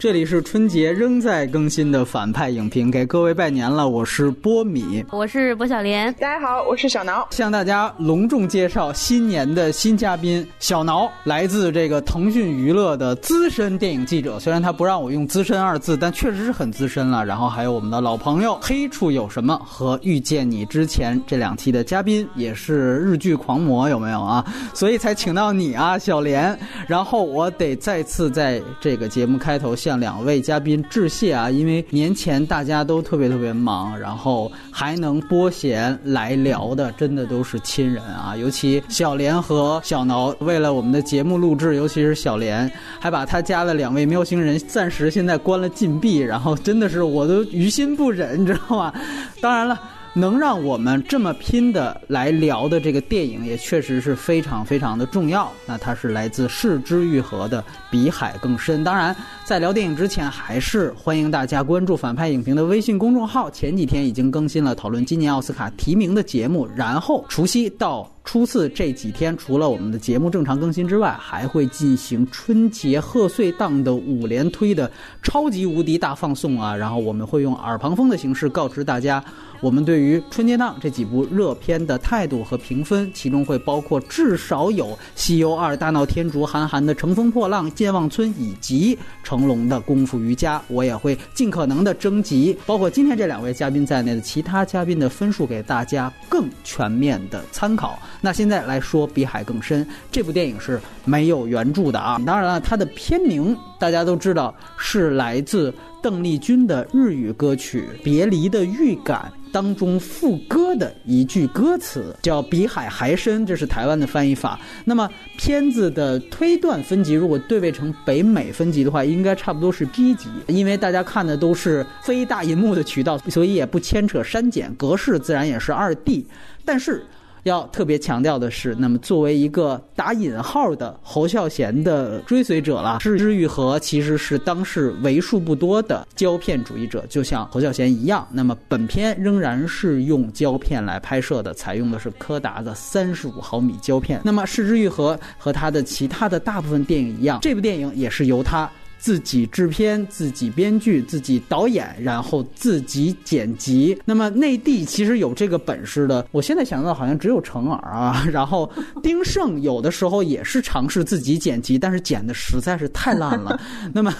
这里是春节仍在更新的反派影评，给各位拜年了。我是波米，我是波小莲，大家好，我是小挠。向大家隆重介绍新年的新嘉宾小挠，来自这个腾讯娱乐的资深电影记者。虽然他不让我用“资深”二字，但确实是很资深了。然后还有我们的老朋友《黑处有什么》和《遇见你》之前这两期的嘉宾，也是日剧狂魔，有没有啊？所以才请到你啊，小莲。然后我得再次在这个节目开头向向两位嘉宾致谢啊，因为年前大家都特别特别忙，然后还能拨闲来聊的，真的都是亲人啊。尤其小莲和小挠，为了我们的节目录制，尤其是小莲，还把他家的两位喵星人暂时现在关了禁闭，然后真的是我都于心不忍，你知道吗？当然了。能让我们这么拼的来聊的这个电影，也确实是非常非常的重要。那它是来自视之愈合的《比海更深》。当然，在聊电影之前，还是欢迎大家关注反派影评的微信公众号。前几天已经更新了讨论今年奥斯卡提名的节目。然后除夕到初四这几天，除了我们的节目正常更新之外，还会进行春节贺岁档的五连推的超级无敌大放送啊！然后我们会用耳旁风的形式告知大家。我们对于春节档这几部热片的态度和评分，其中会包括至少有《西游二》《大闹天竺》、韩寒的《乘风破浪》、《健忘村》以及成龙的《功夫瑜伽》。我也会尽可能的征集包括今天这两位嘉宾在内的其他嘉宾的分数，给大家更全面的参考。那现在来说《比海更深》这部电影是没有原著的啊，当然了，它的片名大家都知道是来自邓丽君的日语歌曲《别离的预感》。当中副歌的一句歌词叫“比海还深”，这是台湾的翻译法。那么片子的推断分级，如果对位成北美分级的话，应该差不多是 B 级。因为大家看的都是非大银幕的渠道，所以也不牵扯删减，格式自然也是二 D。但是。要特别强调的是，那么作为一个打引号的侯孝贤的追随者了，是之愈合其实是当时为数不多的胶片主义者，就像侯孝贤一样。那么本片仍然是用胶片来拍摄的，采用的是柯达的三十五毫米胶片。那么是之愈合和他的其他的大部分电影一样，这部电影也是由他。自己制片、自己编剧、自己导演，然后自己剪辑。那么内地其实有这个本事的，我现在想到好像只有成耳啊。然后丁晟有的时候也是尝试自己剪辑，但是剪的实在是太烂了。那么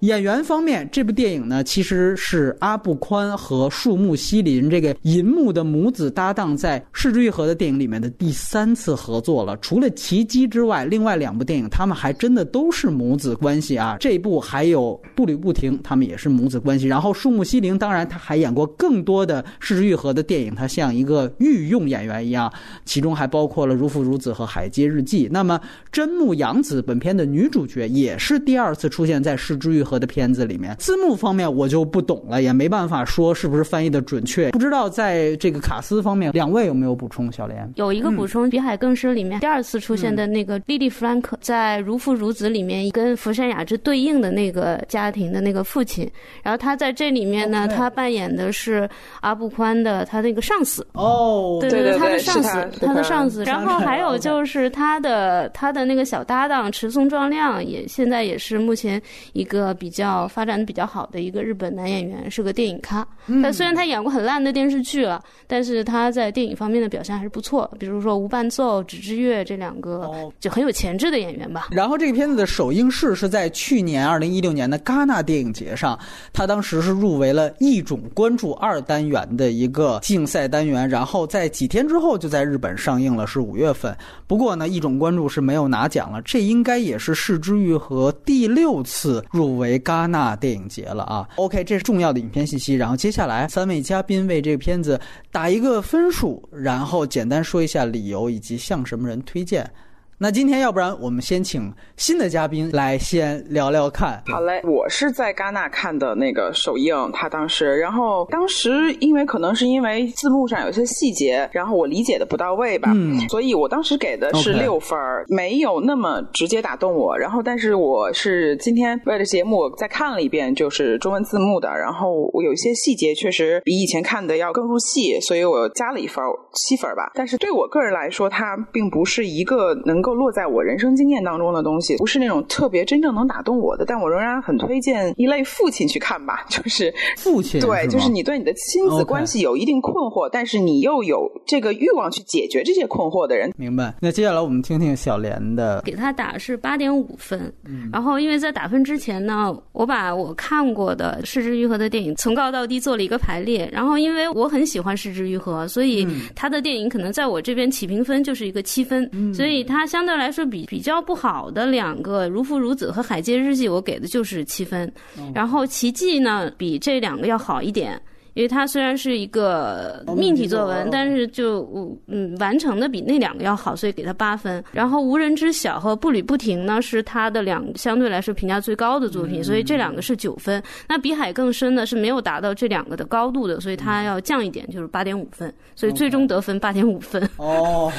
演员方面，这部电影呢，其实是阿布宽和树木希林这个银幕的母子搭档在《失之愈合》的电影里面的第三次合作了。除了《奇迹》之外，另外两部电影他们还真的都是母子关系啊。这一部还有步履不停，他们也是母子关系。然后树木希林，当然他还演过更多的失之愈合的电影，他像一个御用演员一样。其中还包括了《如父如子》和《海街日记》。那么真木阳子本片的女主角也是第二次出现在失之愈合的片子里面。字幕方面我就不懂了，也没办法说是不是翻译的准确。不知道在这个卡斯方面，两位有没有补充？小莲有一个补充，《比海更深》里面第二次出现的那个莉莉弗兰克，在《如父如子》里面跟福山雅治对。对应的那个家庭的那个父亲，然后他在这里面呢，他扮演的是阿布宽的他那个上司哦，对对对，他的上司，他的上司。然后还有就是他的他的那个小搭档池松壮亮，也现在也是目前一个比较发展的比较好的一个日本男演员，是个电影咖。但虽然他演过很烂的电视剧了，但是他在电影方面的表现还是不错。比如说无伴奏、纸之月这两个就很有潜质的演员吧。然后这个片子的首映式是在去。去年二零一六年的戛纳电影节上，他当时是入围了一种关注二单元的一个竞赛单元，然后在几天之后就在日本上映了，是五月份。不过呢，一种关注是没有拿奖了，这应该也是市之愈和第六次入围戛纳电影节了啊。OK，这是重要的影片信息。然后接下来三位嘉宾为这个片子打一个分数，然后简单说一下理由以及向什么人推荐。那今天要不然我们先请新的嘉宾来先聊聊看。好嘞，我是在戛纳看的那个首映，他当时，然后当时因为可能是因为字幕上有些细节，然后我理解的不到位吧，嗯，所以我当时给的是六分，没有那么直接打动我。然后，但是我是今天为了节目再看了一遍，就是中文字幕的，然后我有一些细节确实比以前看的要更入戏，所以我加了一分，七分吧。但是对我个人来说，它并不是一个能够。够落在我人生经验当中的东西，不是那种特别真正能打动我的，但我仍然很推荐一类父亲去看吧，就是父亲对，就是你对你的亲子关系有一定困惑，但是你又有这个欲望去解决这些困惑的人。明白。那接下来我们听听小莲的，给他打是八点五分。嗯，然后因为在打分之前呢，我把我看过的失之愈合的电影从高到低做了一个排列，然后因为我很喜欢失之愈合，所以他的电影可能在我这边起评分就是一个七分，所以他相对来说比比较不好的两个《如父如子》和《海街日记》，我给的就是七分，然后《奇迹》呢比这两个要好一点。因为它虽然是一个命题作文，但是就嗯完成的比那两个要好，所以给他八分。然后无人知晓和步履不停呢是他的两相对来说评价最高的作品，所以这两个是九分。那比海更深呢是没有达到这两个的高度的，所以它要降一点，就是八点五分。所以最终得分八点五分。哦，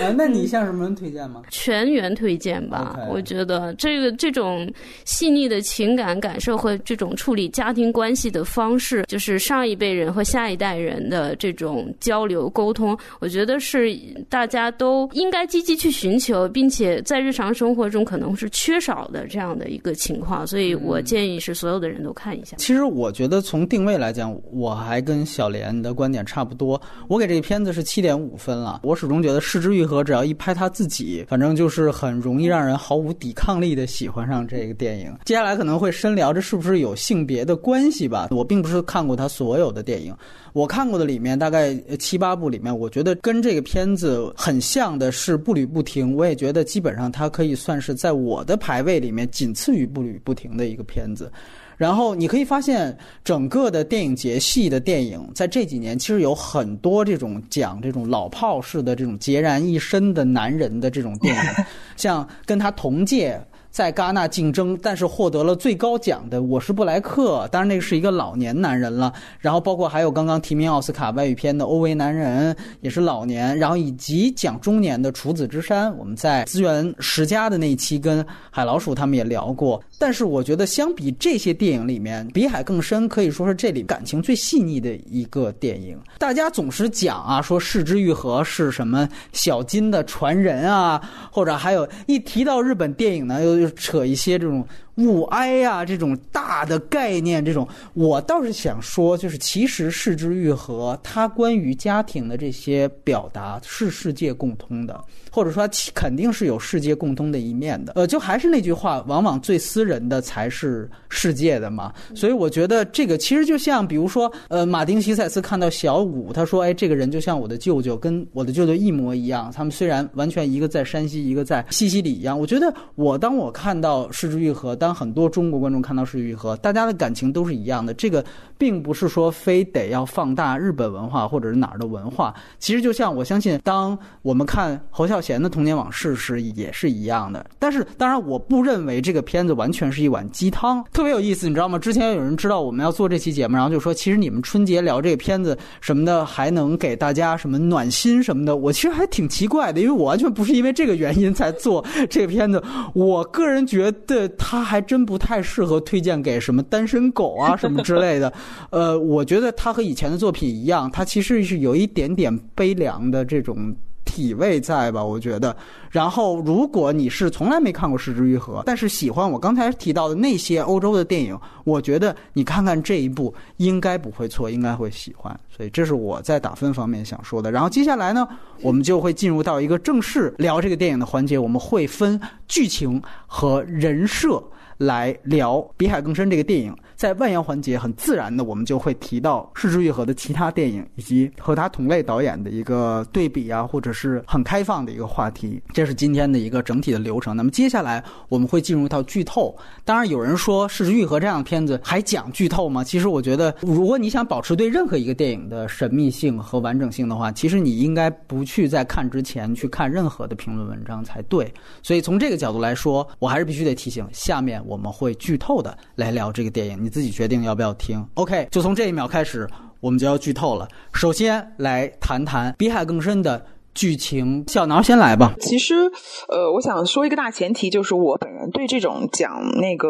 啊，那你向什么人推荐吗？全员推荐吧。我觉得这个这种细腻的情感感受和这种处理家庭关系的方式。就是上一辈人和下一代人的这种交流沟通，我觉得是大家都应该积极去寻求，并且在日常生活中可能是缺少的这样的一个情况，所以我建议是所有的人都看一下。其实我觉得从定位来讲，我还跟小莲的观点差不多，我给这个片子是七点五分了。我始终觉得失之愈合只要一拍他自己，反正就是很容易让人毫无抵抗力的喜欢上这个电影。接下来可能会深聊这是不是有性别的关系吧？我并不是。看过他所有的电影，我看过的里面大概七八部里面，我觉得跟这个片子很像的是《步履不停》，我也觉得基本上它可以算是在我的排位里面仅次于《步履不停》的一个片子。然后你可以发现，整个的电影节系的电影在这几年其实有很多这种讲这种老炮式的这种孑然一身的男人的这种电影，像跟他同届。在戛纳竞争，但是获得了最高奖的《我是布莱克》，当然那个是一个老年男人了。然后包括还有刚刚提名奥斯卡外语片的《欧维男人》，也是老年。然后以及讲中年的《处子之山》，我们在资源十佳的那一期跟海老鼠他们也聊过。但是我觉得相比这些电影里面，《比海更深》可以说是这里感情最细腻的一个电影。大家总是讲啊，说《视之愈合》是什么小金的传人啊，或者还有一提到日本电影呢，又。就扯一些这种。物哀呀，这种大的概念，这种我倒是想说，就是其实世之愈合，它关于家庭的这些表达是世界共通的，或者说肯定是有世界共通的一面的。呃，就还是那句话，往往最私人的才是世界的嘛。所以我觉得这个其实就像，比如说，呃，马丁西塞斯看到小五，他说：“哎，这个人就像我的舅舅，跟我的舅舅一模一样。他们虽然完全一个在山西，一个在西西里一样。”我觉得我当我看到世之愈合，当很多中国观众看到是愈合，大家的感情都是一样的。这个并不是说非得要放大日本文化或者是哪儿的文化。其实就像我相信，当我们看侯孝贤的童年往事时，也是一样的。但是当然，我不认为这个片子完全是一碗鸡汤，特别有意思，你知道吗？之前有人知道我们要做这期节目，然后就说，其实你们春节聊这个片子什么的，还能给大家什么暖心什么的。我其实还挺奇怪的，因为我完全不是因为这个原因才做这个片子。我个人觉得他还真不。太适合推荐给什么单身狗啊什么之类的，呃，我觉得他和以前的作品一样，他其实是有一点点悲凉的这种体味在吧？我觉得。然后，如果你是从来没看过《失之愈合》，但是喜欢我刚才提到的那些欧洲的电影，我觉得你看看这一部应该不会错，应该会喜欢。所以这是我在打分方面想说的。然后接下来呢，我们就会进入到一个正式聊这个电影的环节，我们会分剧情和人设。来聊《比海更深》这个电影，在万言环节很自然的，我们就会提到《失之愈合》的其他电影，以及和他同类导演的一个对比啊，或者是很开放的一个话题。这是今天的一个整体的流程。那么接下来我们会进入到剧透。当然，有人说《失之愈合》这样的片子还讲剧透吗？其实我觉得，如果你想保持对任何一个电影的神秘性和完整性的话，其实你应该不去在看之前去看任何的评论文章才对。所以从这个角度来说，我还是必须得提醒下面。我们会剧透的来聊这个电影，你自己决定要不要听。OK，就从这一秒开始，我们就要剧透了。首先来谈谈《比海更深》的剧情，小挠先来吧。其实，呃，我想说一个大前提，就是我本人对这种讲那个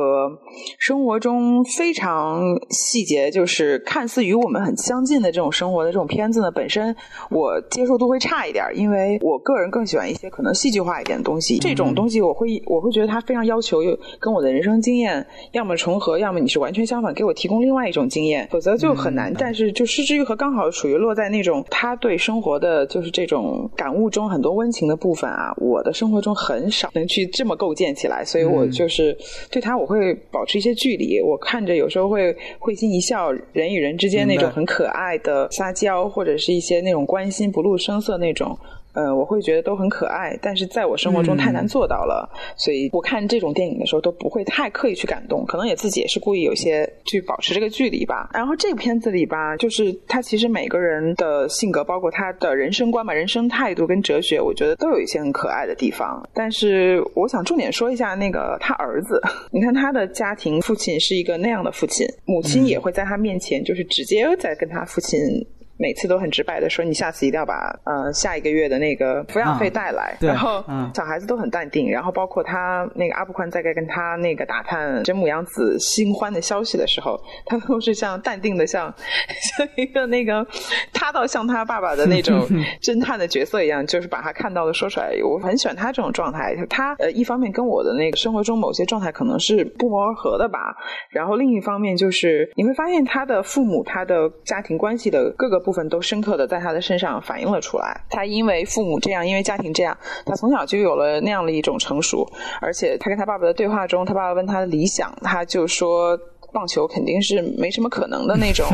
生活中非常细节，就是看似与我们很相近的这种生活的这种片子呢，本身我接受度会差一点，因为我个人更喜欢一些可能戏剧化一点的东西。这种东西我会我会觉得它非常要求跟我的人生经验要么重合，要么你是完全相反，给我提供另外一种经验，否则就很难。但是就失之愈合刚好属于落在那种他对生活的就是这种。感悟中很多温情的部分啊，我的生活中很少能去这么构建起来，所以我就是对他我会保持一些距离。我看着有时候会会心一笑，人与人之间那种很可爱的撒娇，或者是一些那种关心不露声色那种。呃，我会觉得都很可爱，但是在我生活中太难做到了，所以我看这种电影的时候都不会太刻意去感动，可能也自己也是故意有些去保持这个距离吧。然后这个片子里吧，就是他其实每个人的性格，包括他的人生观吧、人生态度跟哲学，我觉得都有一些很可爱的地方。但是我想重点说一下那个他儿子，你看他的家庭，父亲是一个那样的父亲，母亲也会在他面前就是直接在跟他父亲。每次都很直白的说，你下次一定要把呃下一个月的那个抚养费带来。然后小孩子都很淡定。然后包括他那个阿布宽在跟他那个打探真母养子新欢的消息的时候，他都是像淡定的，像像一个那个他倒像他爸爸的那种 侦探的角色一样，就是把他看到的说出来。我很喜欢他这种状态。他呃一方面跟我的那个生活中某些状态可能是不谋而合的吧。然后另一方面就是你会发现他的父母他的家庭关系的各个。部分都深刻的在他的身上反映了出来。他因为父母这样，因为家庭这样，他从小就有了那样的一种成熟。而且他跟他爸爸的对话中，他爸爸问他的理想，他就说。棒球肯定是没什么可能的那种，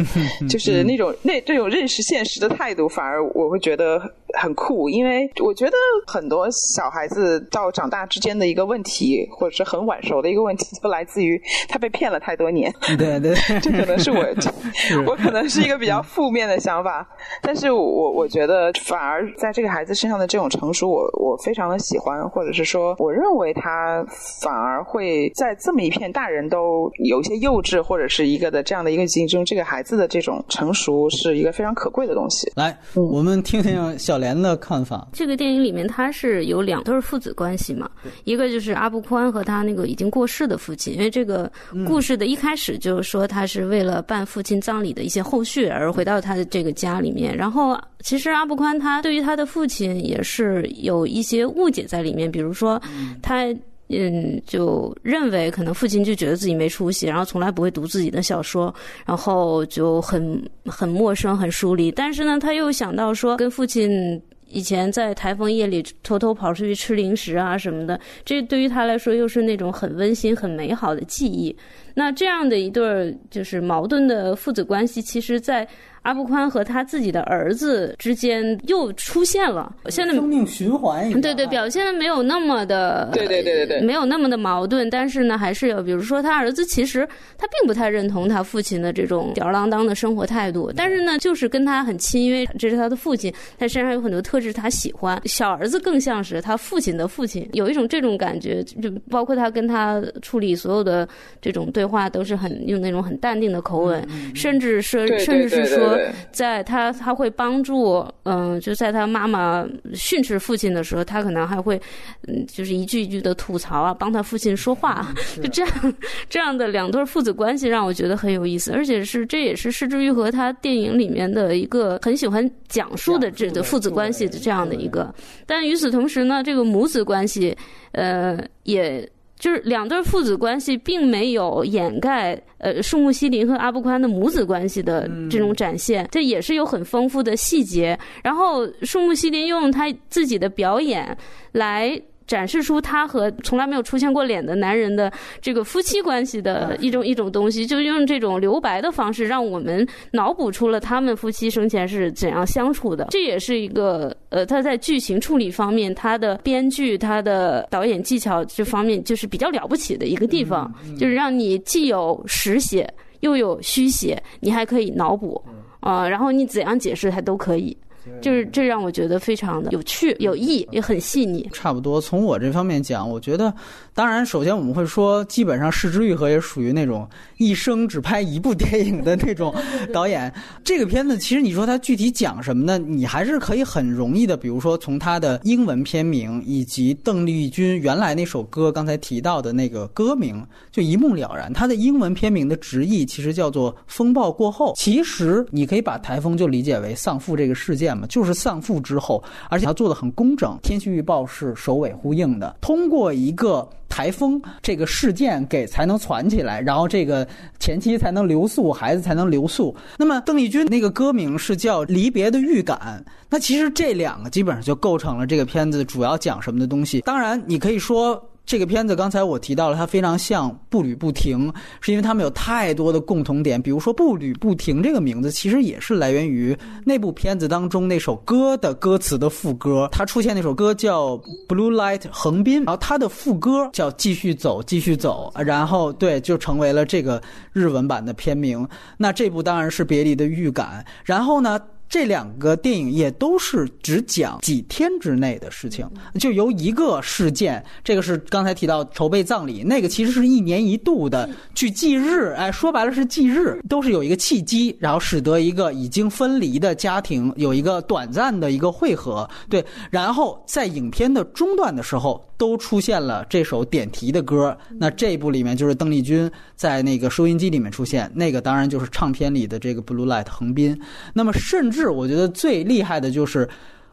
就是那种那这种认识现实的态度，反而我会觉得很酷。因为我觉得很多小孩子到长大之间的一个问题，或者是很晚熟的一个问题，就来自于他被骗了太多年。对 对，这可能是我，我可能是一个比较负面的想法。但是我我觉得，反而在这个孩子身上的这种成熟，我我非常的喜欢，或者是说，我认为他反而会在这么一片大人都有一些幼。稚或者是一个的这样的一个竞争，这个孩子的这种成熟是一个非常可贵的东西。来，我们听听小莲的看法。这个电影里面，他是有两对父子关系嘛？一个就是阿布宽和他那个已经过世的父亲。因为这个故事的一开始就是说，他是为了办父亲葬礼的一些后续而回到他的这个家里面。然后，其实阿布宽他对于他的父亲也是有一些误解在里面，比如说他。嗯，就认为可能父亲就觉得自己没出息，然后从来不会读自己的小说，然后就很很陌生、很疏离。但是呢，他又想到说，跟父亲以前在台风夜里偷偷跑出去吃零食啊什么的，这对于他来说又是那种很温馨、很美好的记忆。那这样的一对就是矛盾的父子关系，其实，在。阿布宽和他自己的儿子之间又出现了，现在生命循环。对对，表现的没有那么的，对对对对对，没有那么的矛盾。但是呢，还是有，比如说他儿子其实他并不太认同他父亲的这种吊儿郎当的生活态度，但是呢，就是跟他很亲，因为这是他的父亲，他身上有很多特质他喜欢。小儿子更像是他父亲的父亲，有一种这种感觉，就包括他跟他处理所有的这种对话，都是很用那种很淡定的口吻，甚至是甚至是说。在他他会帮助，嗯，就在他妈妈训斥父亲的时候，他可能还会，嗯，就是一句一句的吐槽啊，帮他父亲说话，就这样 这样的两对父子关系让我觉得很有意思，而且是这也是失之愈合他电影里面的一个很喜欢讲述的这个父子关系的这样的一个，但与此同时呢，这个母子关系，呃，也。就是两对父子关系并没有掩盖呃树木希林和阿布宽的母子关系的这种展现，这也是有很丰富的细节。然后树木希林用他自己的表演来。展示出他和从来没有出现过脸的男人的这个夫妻关系的一种一种东西，就用这种留白的方式，让我们脑补出了他们夫妻生前是怎样相处的。这也是一个呃，他在剧情处理方面，他的编剧、他的导演技巧这方面，就是比较了不起的一个地方，就是让你既有实写又有虚写，你还可以脑补啊，然后你怎样解释它都可以。就是这让我觉得非常的有趣、有意，也很细腻。差不多，从我这方面讲，我觉得，当然，首先我们会说，基本上《失之愈合》也属于那种一生只拍一部电影的那种 导演。这个片子其实你说它具体讲什么呢？你还是可以很容易的，比如说从它的英文片名以及邓丽君原来那首歌刚才提到的那个歌名，就一目了然。它的英文片名的直译其实叫做《风暴过后》，其实你可以把台风就理解为丧父这个事件嘛，就是丧父之后，而且他做的很工整，天气预报是首尾呼应的，通过一个。台风这个事件给才能攒起来，然后这个前妻才能留宿，孩子才能留宿。那么邓丽君那个歌名是叫《离别的预感》，那其实这两个基本上就构成了这个片子主要讲什么的东西。当然，你可以说。这个片子刚才我提到了，它非常像《步履不停》，是因为他们有太多的共同点。比如说，《步履不停》这个名字其实也是来源于那部片子当中那首歌的歌词的副歌。它出现那首歌叫《Blue Light》横滨，然后它的副歌叫“继续走，继续走”，然后对，就成为了这个日文版的片名。那这部当然是《别离的预感》，然后呢？这两个电影也都是只讲几天之内的事情，就由一个事件，这个是刚才提到筹备葬礼，那个其实是一年一度的去祭日，哎，说白了是祭日，都是有一个契机，然后使得一个已经分离的家庭有一个短暂的一个汇合，对，然后在影片的中段的时候。都出现了这首点题的歌，那这一部里面就是邓丽君在那个收音机里面出现，那个当然就是唱片里的这个《Blue Light》横滨。那么，甚至我觉得最厉害的就是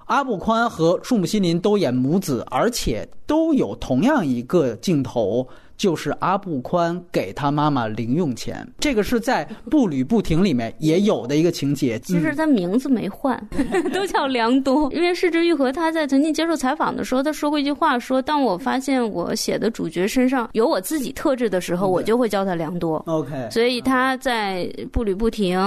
阿布宽和树木心林都演母子，而且都有同样一个镜头。就是阿布宽给他妈妈零用钱，这个是在《步履不停》里面也有的一个情节。其实他名字没换，都叫良多。因为市之愈合他在曾经接受采访的时候，他说过一句话：说当我发现我写的主角身上有我自己特质的时候，我就会叫他良多。OK，所以他在《步履不停》。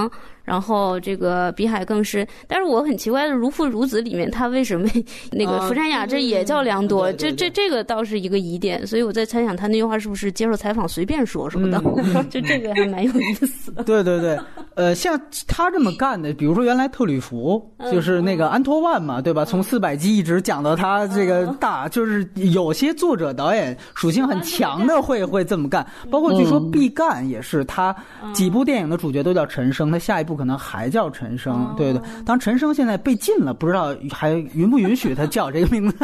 然后这个比海更深，但是我很奇怪的，如父如子里面他为什么 那个福山雅治也叫良多？这这这个倒是一个疑点，所以我在猜想他那句话是不是接受采访随便说说的？就这个还蛮有意思的。对对对，呃，像他这么干的，比如说原来特吕弗就是那个安托万嘛，对吧？从四百集一直讲到他这个大，就是有些作者导演属性很强的会会这么干，包括据说毕赣也是，他几部电影的主角都叫陈升，他下一部。不可能还叫陈升，对对。当陈升现在被禁了，不知道还允不允许他叫这个名字？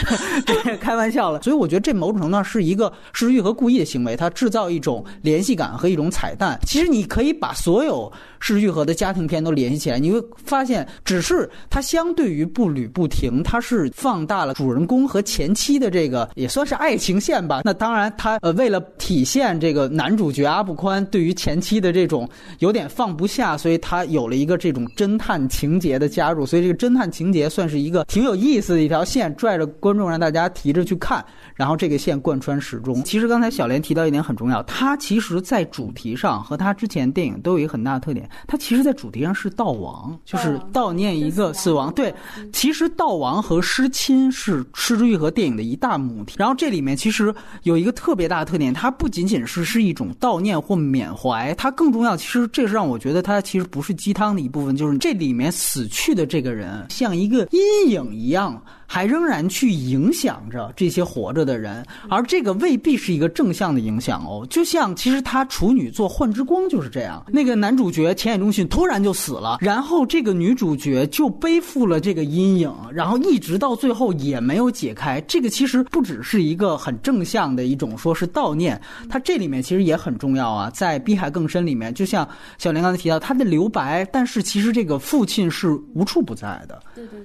对，开玩笑了。所以我觉得这某种程度上是一个失欲和故意的行为，它制造一种联系感和一种彩蛋。其实你可以把所有失愈和的家庭片都联系起来，你会发现，只是它相对于步履不停，它是放大了主人公和前妻的这个也算是爱情线吧。那当然，他呃为了体现这个男主角阿布宽对于前妻的这种有点放不下，所以。他有了一个这种侦探情节的加入，所以这个侦探情节算是一个挺有意思的一条线，拽着观众让大家提着去看，然后这个线贯穿始终。其实刚才小莲提到一点很重要，它其实在主题上和他之前电影都有一个很大的特点，它其实在主题上是悼亡，就是悼念一个死亡。对，其实悼亡和失亲是《失之愈合》电影的一大母题。然后这里面其实有一个特别大的特点，它不仅仅是是一种悼念或缅怀，它更重要。其实这是让我觉得它其实。不是鸡汤的一部分，就是这里面死去的这个人像一个阴影一样。还仍然去影响着这些活着的人，而这个未必是一个正向的影响哦。就像其实他处女座《幻之光》就是这样，那个男主角浅野忠信突然就死了，然后这个女主角就背负了这个阴影，然后一直到最后也没有解开。这个其实不只是一个很正向的一种说是悼念，它这里面其实也很重要啊。在《碧海更深》里面，就像小林刚才提到，他的留白，但是其实这个父亲是无处不在的，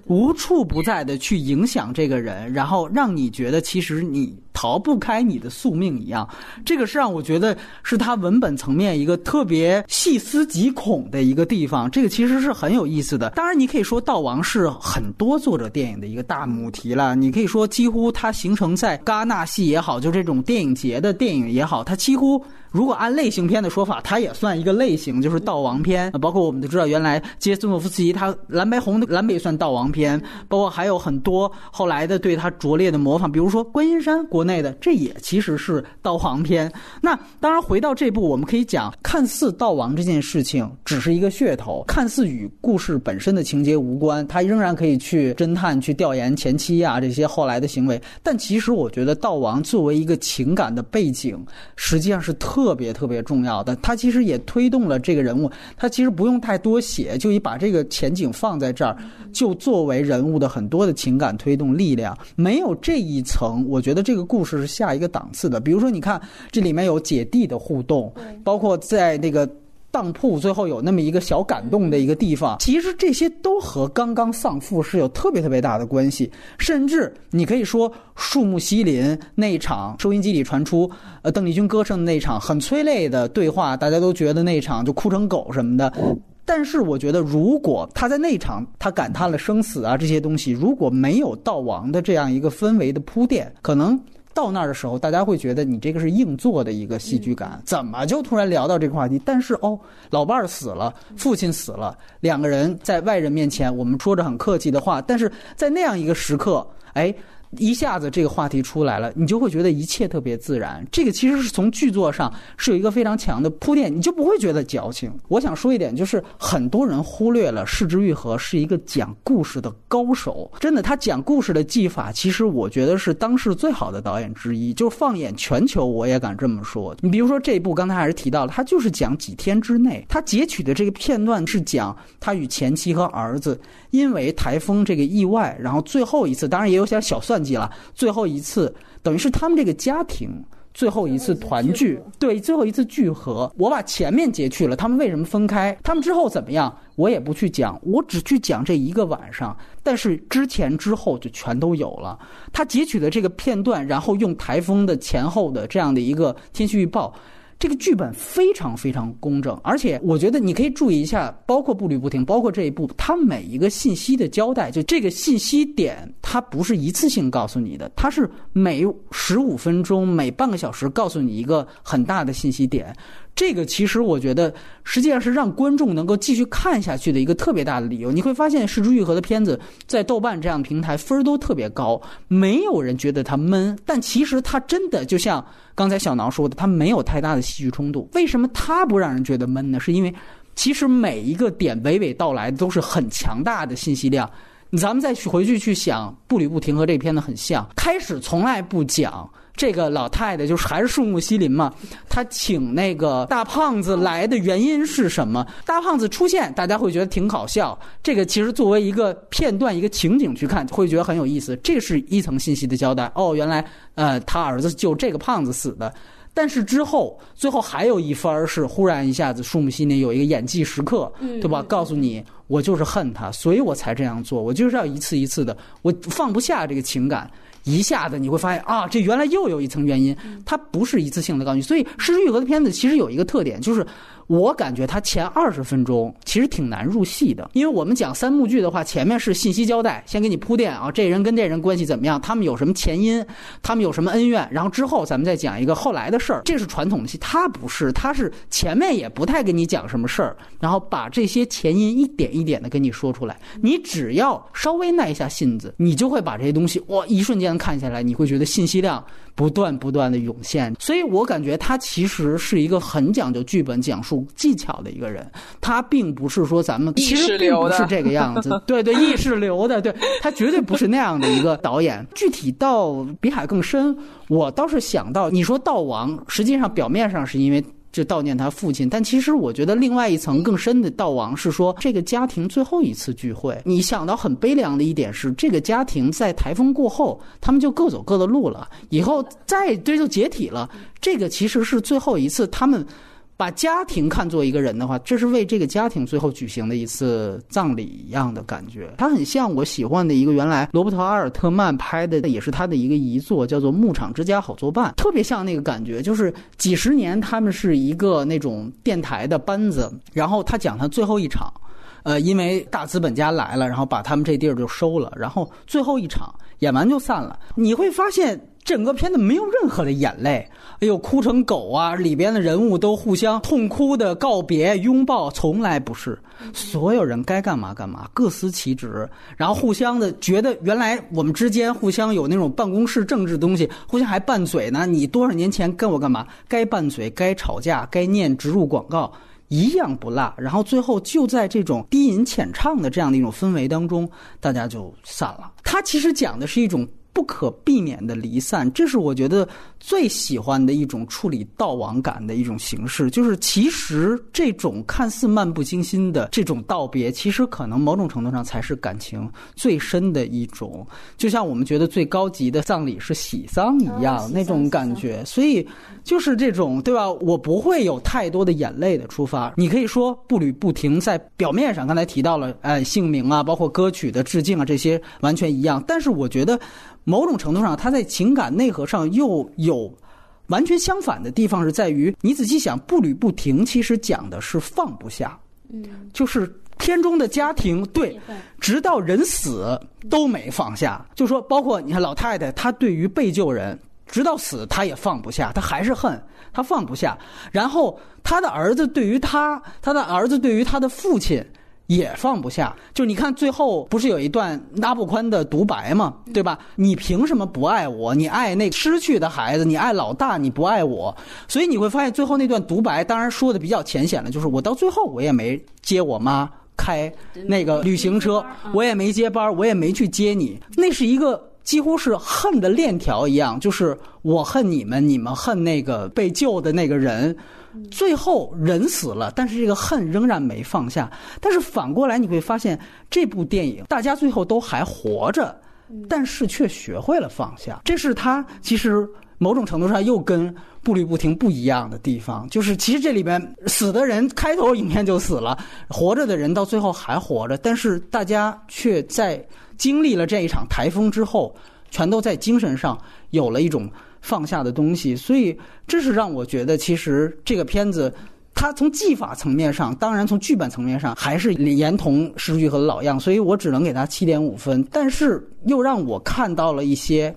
无处不在的去影影响这个人，然后让你觉得其实你逃不开你的宿命一样，这个是让我觉得是他文本层面一个特别细思极恐的一个地方。这个其实是很有意思的。当然，你可以说悼亡是很多作者电影的一个大母题了。你可以说，几乎它形成在戛纳系也好，就这种电影节的电影也好，它几乎。如果按类型片的说法，它也算一个类型，就是悼亡片。包括我们都知道，原来杰森·诺夫斯基他蓝白红的蓝北算悼亡片，包括还有很多后来的对他拙劣的模仿，比如说《观音山》，国内。的，这也其实是悼亡篇。那当然，回到这部，我们可以讲，看似悼亡这件事情只是一个噱头，看似与故事本身的情节无关，他仍然可以去侦探、去调研前妻啊这些后来的行为。但其实，我觉得道王作为一个情感的背景，实际上是特别特别重要的。他其实也推动了这个人物，他其实不用太多写，就以把这个前景放在这儿，就作为人物的很多的情感推动力量。没有这一层，我觉得这个故事是下一个档次的。比如说，你看这里面有姐弟的互动，包括在那个当铺最后有那么一个小感动的一个地方，其实这些都和刚刚丧父是有特别特别大的关系。甚至你可以说，树木西林那一场收音机里传出呃邓丽君歌声的那场很催泪的对话，大家都觉得那场就哭成狗什么的。但是我觉得，如果他在那场他感叹了生死啊这些东西，如果没有悼亡的这样一个氛围的铺垫，可能到那儿的时候，大家会觉得你这个是硬做的一个戏剧感，怎么就突然聊到这个话题？但是哦，老伴儿死了，父亲死了，两个人在外人面前，我们说着很客气的话，但是在那样一个时刻，哎。一下子这个话题出来了，你就会觉得一切特别自然。这个其实是从剧作上是有一个非常强的铺垫，你就不会觉得矫情。我想说一点，就是很多人忽略了市之愈合是一个讲故事的高手，真的，他讲故事的技法，其实我觉得是当世最好的导演之一。就放眼全球，我也敢这么说。你比如说这一部，刚才还是提到了，他就是讲几天之内，他截取的这个片段是讲他与前妻和儿子因为台风这个意外，然后最后一次，当然也有些小算。了，最后一次等于是他们这个家庭最后一次团聚，对，最后一次聚合。我把前面截去了，他们为什么分开？他们之后怎么样？我也不去讲，我只去讲这一个晚上。但是之前之后就全都有了。他截取的这个片段，然后用台风的前后的这样的一个天气预报。这个剧本非常非常工整，而且我觉得你可以注意一下，包括步履不停，包括这一步，它每一个信息的交代，就这个信息点，它不是一次性告诉你的，它是每十五分钟、每半个小时告诉你一个很大的信息点。这个其实我觉得，实际上是让观众能够继续看下去的一个特别大的理由。你会发现，《失之愈合》的片子在豆瓣这样的平台分都特别高，没有人觉得它闷。但其实它真的就像刚才小挠说的，它没有太大的戏剧冲突。为什么它不让人觉得闷呢？是因为其实每一个点娓娓道来都是很强大的信息量。咱们再去回去去想，《步履不停》和这片子很像，开始从来不讲。这个老太太就是还是树木西林嘛？她请那个大胖子来的原因是什么？大胖子出现，大家会觉得挺搞笑。这个其实作为一个片段、一个情景去看，会觉得很有意思。这是一层信息的交代。哦，原来呃，他儿子就这个胖子死的。但是之后，最后还有一番是忽然一下子，树木希林有一个演技时刻，对吧？告诉你，我就是恨他，所以我才这样做。我就是要一次一次的，我放不下这个情感。一下子你会发现啊，这原来又有一层原因，它不是一次性的告诉你。所以《失之愈合》的片子其实有一个特点，就是。我感觉他前二十分钟其实挺难入戏的，因为我们讲三幕剧的话，前面是信息交代，先给你铺垫啊，这人跟这人关系怎么样，他们有什么前因，他们有什么恩怨，然后之后咱们再讲一个后来的事儿。这是传统的戏，他不是，他是前面也不太跟你讲什么事儿，然后把这些前因一点一点的跟你说出来。你只要稍微耐一下性子，你就会把这些东西哇，一瞬间看下来，你会觉得信息量不断不断的涌现。所以我感觉他其实是一个很讲究剧本讲述。技巧的一个人，他并不是说咱们其实并不是这个样子，对对，意识流的，对他绝对不是那样的一个导演。具体到比海更深，我倒是想到，你说道王，实际上表面上是因为就悼念他父亲，但其实我觉得另外一层更深的悼亡是说这个家庭最后一次聚会。你想到很悲凉的一点是，这个家庭在台风过后，他们就各走各的路了，以后再这就解体了。这个其实是最后一次他们。把家庭看作一个人的话，这是为这个家庭最后举行的一次葬礼一样的感觉。它很像我喜欢的一个原来罗伯特阿尔特曼拍的，也是他的一个遗作，叫做《牧场之家好作伴》，特别像那个感觉。就是几十年他们是一个那种电台的班子，然后他讲他最后一场，呃，因为大资本家来了，然后把他们这地儿就收了，然后最后一场演完就散了。你会发现。整个片子没有任何的眼泪，哎呦，哭成狗啊！里边的人物都互相痛哭的告别、拥抱，从来不是。所有人该干嘛干嘛，各司其职，然后互相的觉得原来我们之间互相有那种办公室政治东西，互相还拌嘴呢。你多少年前跟我干嘛？该拌嘴，该吵架，该念植入广告，一样不落。然后最后就在这种低吟浅唱的这样的一种氛围当中，大家就散了。他其实讲的是一种。不可避免的离散，这是我觉得最喜欢的一种处理悼亡感的一种形式。就是其实这种看似漫不经心的这种道别，其实可能某种程度上才是感情最深的一种。就像我们觉得最高级的葬礼是喜丧一样，那种感觉。所以就是这种，对吧？我不会有太多的眼泪的出发。你可以说步履不停，在表面上刚才提到了，哎，姓名啊，包括歌曲的致敬啊，这些完全一样。但是我觉得。某种程度上，他在情感内核上又有完全相反的地方，是在于你仔细想，步履不停，其实讲的是放不下，嗯，就是片中的家庭对，直到人死都没放下。就说包括你看老太太，她对于被救人，直到死她也放不下，她还是恨，她放不下。然后他的儿子对于他，他的儿子对于他的父亲。也放不下，就你看最后不是有一段拉布宽的独白吗？对吧？你凭什么不爱我？你爱那失去的孩子，你爱老大，你不爱我。所以你会发现最后那段独白，当然说的比较浅显了，就是我到最后我也没接我妈开那个旅行车，我也没接班，我也没去接你。那是一个几乎是恨的链条一样，就是我恨你们，你们恨那个被救的那个人。最后人死了，但是这个恨仍然没放下。但是反过来你会发现，这部电影大家最后都还活着，但是却学会了放下。这是他其实某种程度上又跟步履不停不一样的地方。就是其实这里边死的人开头影片就死了，活着的人到最后还活着，但是大家却在经历了这一场台风之后，全都在精神上有了一种。放下的东西，所以这是让我觉得，其实这个片子，它从技法层面上，当然从剧本层面上，还是连同《诗句》和老样，所以我只能给他七点五分。但是又让我看到了一些，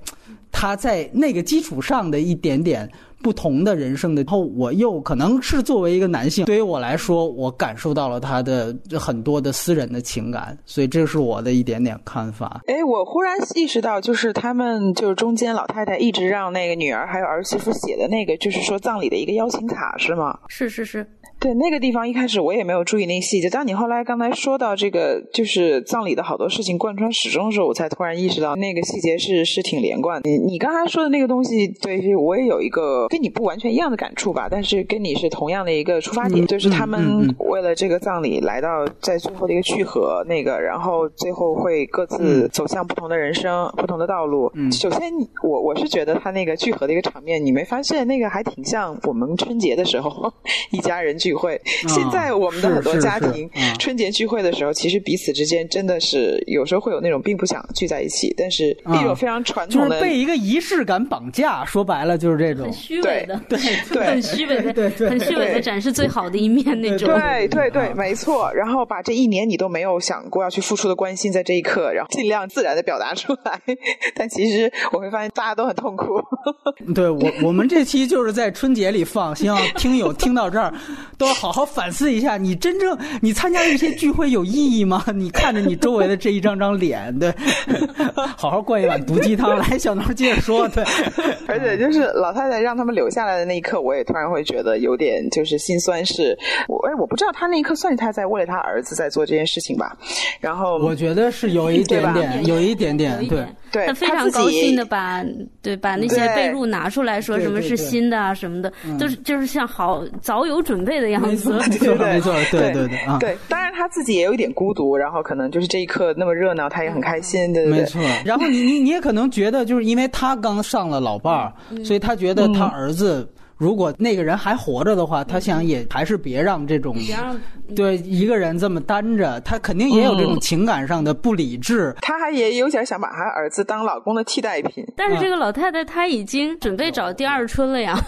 他在那个基础上的一点点。不同的人生的然后，我又可能是作为一个男性，对于我来说，我感受到了他的很多的私人的情感，所以这是我的一点点看法。哎，我忽然意识到，就是他们就是中间老太太一直让那个女儿还有儿媳妇写的那个，就是说葬礼的一个邀请卡，是吗？是是是。对那个地方，一开始我也没有注意那个细节。当你后来刚才说到这个，就是葬礼的好多事情贯穿始终的时候，我才突然意识到那个细节是是挺连贯的。你你刚才说的那个东西，对我也有一个跟你不完全一样的感触吧，但是跟你是同样的一个出发点，就是他们为了这个葬礼来到在最后的一个聚合，那个然后最后会各自走向不同的人生、不同的道路。首先，我我是觉得他那个聚合的一个场面，你没发现那个还挺像我们春节的时候 一家人。聚会，现在我们的很多家庭春节聚会的时候，其实彼此之间真的是有时候会有那种并不想聚在一起，但是一种非常传统的，就是被一个仪式感绑架。说白了就是这种很虚伪的，对对，很虚伪的，很虚伪的展示最好的一面那种。对对对，没错。然后把这一年你都没有想过要去付出的关心，在这一刻，然后尽量自然的表达出来。但其实我会发现大家都很痛苦。对我，我们这期就是在春节里放，希望听友听到这儿。都要好好反思一下，你真正你参加这些聚会有意义吗？你看着你周围的这一张张脸，对，好好灌一碗毒鸡汤。来，小闹接着说，对。而且就是老太太让他们留下来的那一刻，我也突然会觉得有点就是心酸。是，我哎，我不知道他那一刻算是他在为了他儿子在做这件事情吧？然后我觉得是有一点点，有一点点，对。对，他非常高兴的把对把那些被褥拿出来说什么是新的啊什么的，就是就是像好早有准备的样子。没错，没错，对对对啊。对，当然他自己也有一点孤独，然后可能就是这一刻那么热闹，他也很开心，对对对。没错。然后你你你也可能觉得，就是因为他刚上了老伴儿，所以他觉得他儿子。如果那个人还活着的话，他想也还是别让这种对一个人这么单着，他肯定也有这种情感上的不理智。他还也有点想把他儿子当老公的替代品。但是这个老太太她已经准备找第二春了呀，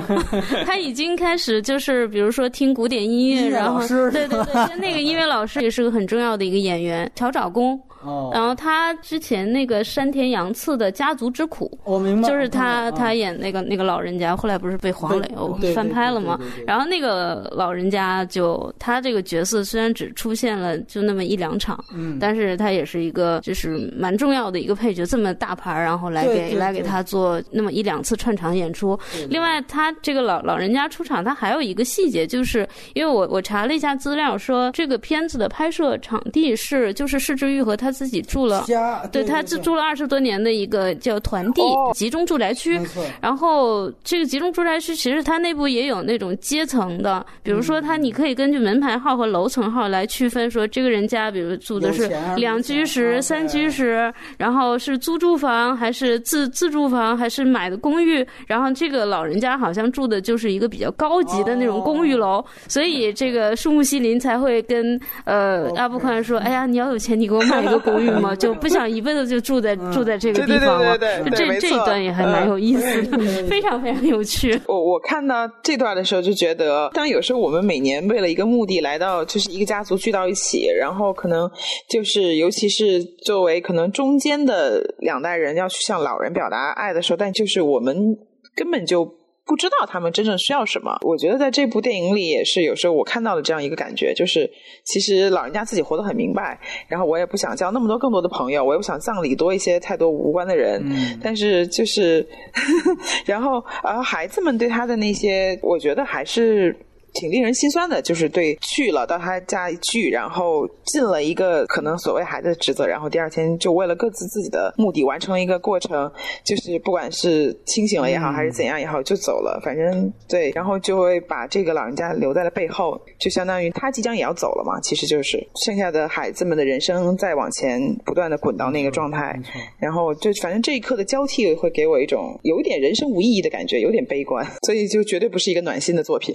她已经开始就是比如说听古典音乐，然后对对对，那个音乐老师也是个很重要的一个演员，乔找工。哦，然后他之前那个山田洋次的《家族之苦》，我明白，就是他他演那个那个老人家，后来不是被黄磊翻拍了吗？然后那个老人家就他这个角色虽然只出现了就那么一两场，嗯，但是他也是一个就是蛮重要的一个配角，这么大牌，然后来给来给他做那么一两次串场演出。另外，他这个老老人家出场，他还有一个细节，就是因为我我查了一下资料，说这个片子的拍摄场地是就是市之玉和他。自己住了，对，他住住了二十多年的一个叫团地集中住宅区。然后这个集中住宅区其实它内部也有那种阶层的，比如说它你可以根据门牌号和楼层号来区分，说这个人家比如住的是两居室、三居室，然后是租住房还是自自住房还是买的公寓。然后这个老人家好像住的就是一个比较高级的那种公寓楼，所以这个树木西林才会跟呃阿布宽说：“哎呀，你要有钱，你给我买一个。”公寓嘛，就不想一辈子就住在住在这个地方了。就这这一段也还蛮有意思的，非常非常有趣。我我看到这段的时候就觉得，当有时候我们每年为了一个目的来到，就是一个家族聚到一起，然后可能就是尤其是作为可能中间的两代人要去向老人表达爱的时候，但就是我们根本就。不知道他们真正需要什么。我觉得在这部电影里也是有时候我看到了这样一个感觉，就是其实老人家自己活得很明白，然后我也不想交那么多更多的朋友，我也不想葬礼多一些太多无关的人。嗯但是就是，然后而孩子们对他的那些，我觉得还是。挺令人心酸的，就是对去了到他家一聚，然后尽了一个可能所谓孩子的职责，然后第二天就为了各自自己的目的完成了一个过程，就是不管是清醒了也好，还是怎样也好，就走了。反正对，然后就会把这个老人家留在了背后，就相当于他即将也要走了嘛。其实就是剩下的孩子们的人生在往前不断的滚到那个状态，然后就反正这一刻的交替会给我一种有一点人生无意义的感觉，有点悲观，所以就绝对不是一个暖心的作品。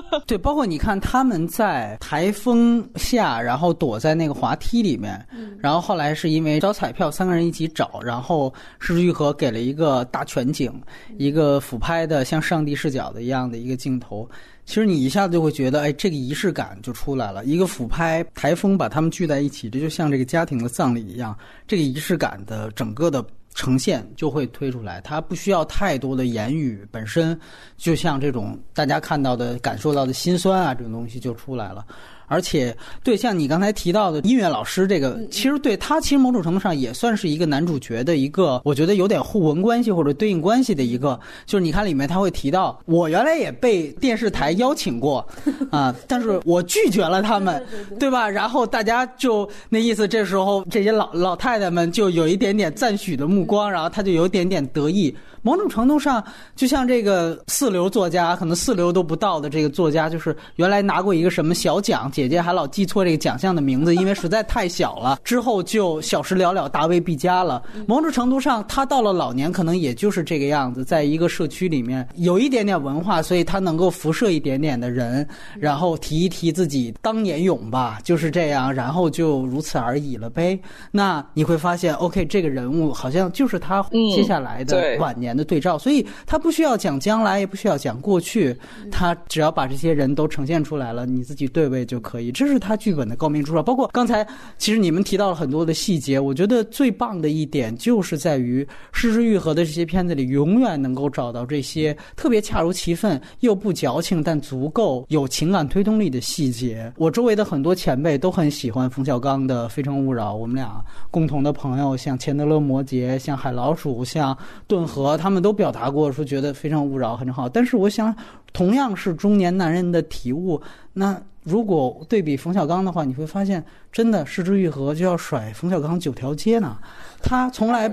对，包括你看他们在台风下，然后躲在那个滑梯里面，然后后来是因为找彩票，三个人一起找，然后石之愈合给了一个大全景，一个俯拍的像上帝视角的一样的一个镜头。其实你一下子就会觉得，哎，这个仪式感就出来了。一个俯拍，台风把他们聚在一起，这就像这个家庭的葬礼一样，这个仪式感的整个的。呈现就会推出来，它不需要太多的言语，本身就像这种大家看到的、感受到的心酸啊，这种东西就出来了。而且，对像你刚才提到的音乐老师这个，其实对他其实某种程度上也算是一个男主角的一个，我觉得有点互文关系或者对应关系的一个。就是你看里面他会提到，我原来也被电视台邀请过 啊，但是我拒绝了他们，对吧？然后大家就那意思，这时候这些老老太太们就有一点点赞许的目光，然后他就有一点点得意。某种程度上，就像这个四流作家，可能四流都不到的这个作家，就是原来拿过一个什么小奖，姐姐还老记错这个奖项的名字，因为实在太小了。之后就小时了了，大未必佳了。某种程度上，他到了老年，可能也就是这个样子，在一个社区里面有一点点文化，所以他能够辐射一点点的人，然后提一提自己当年勇吧，就是这样，然后就如此而已了呗。那你会发现，OK，这个人物好像就是他接下来的晚年。的对照，所以他不需要讲将来，也不需要讲过去，他只要把这些人都呈现出来了，你自己对位就可以。这是他剧本的高明之处。包括刚才，其实你们提到了很多的细节，我觉得最棒的一点就是在于《失之愈合》的这些片子里，永远能够找到这些特别恰如其分又不矫情，但足够有情感推动力的细节。我周围的很多前辈都很喜欢冯小刚的《非诚勿扰》，我们俩共同的朋友像钱德勒·摩羯，像海老鼠，像顿河。他们都表达过说觉得非诚勿扰很好，但是我想同样是中年男人的体悟。那如果对比冯小刚的话，你会发现真的失之愈合就要甩冯小刚九条街呢。他从来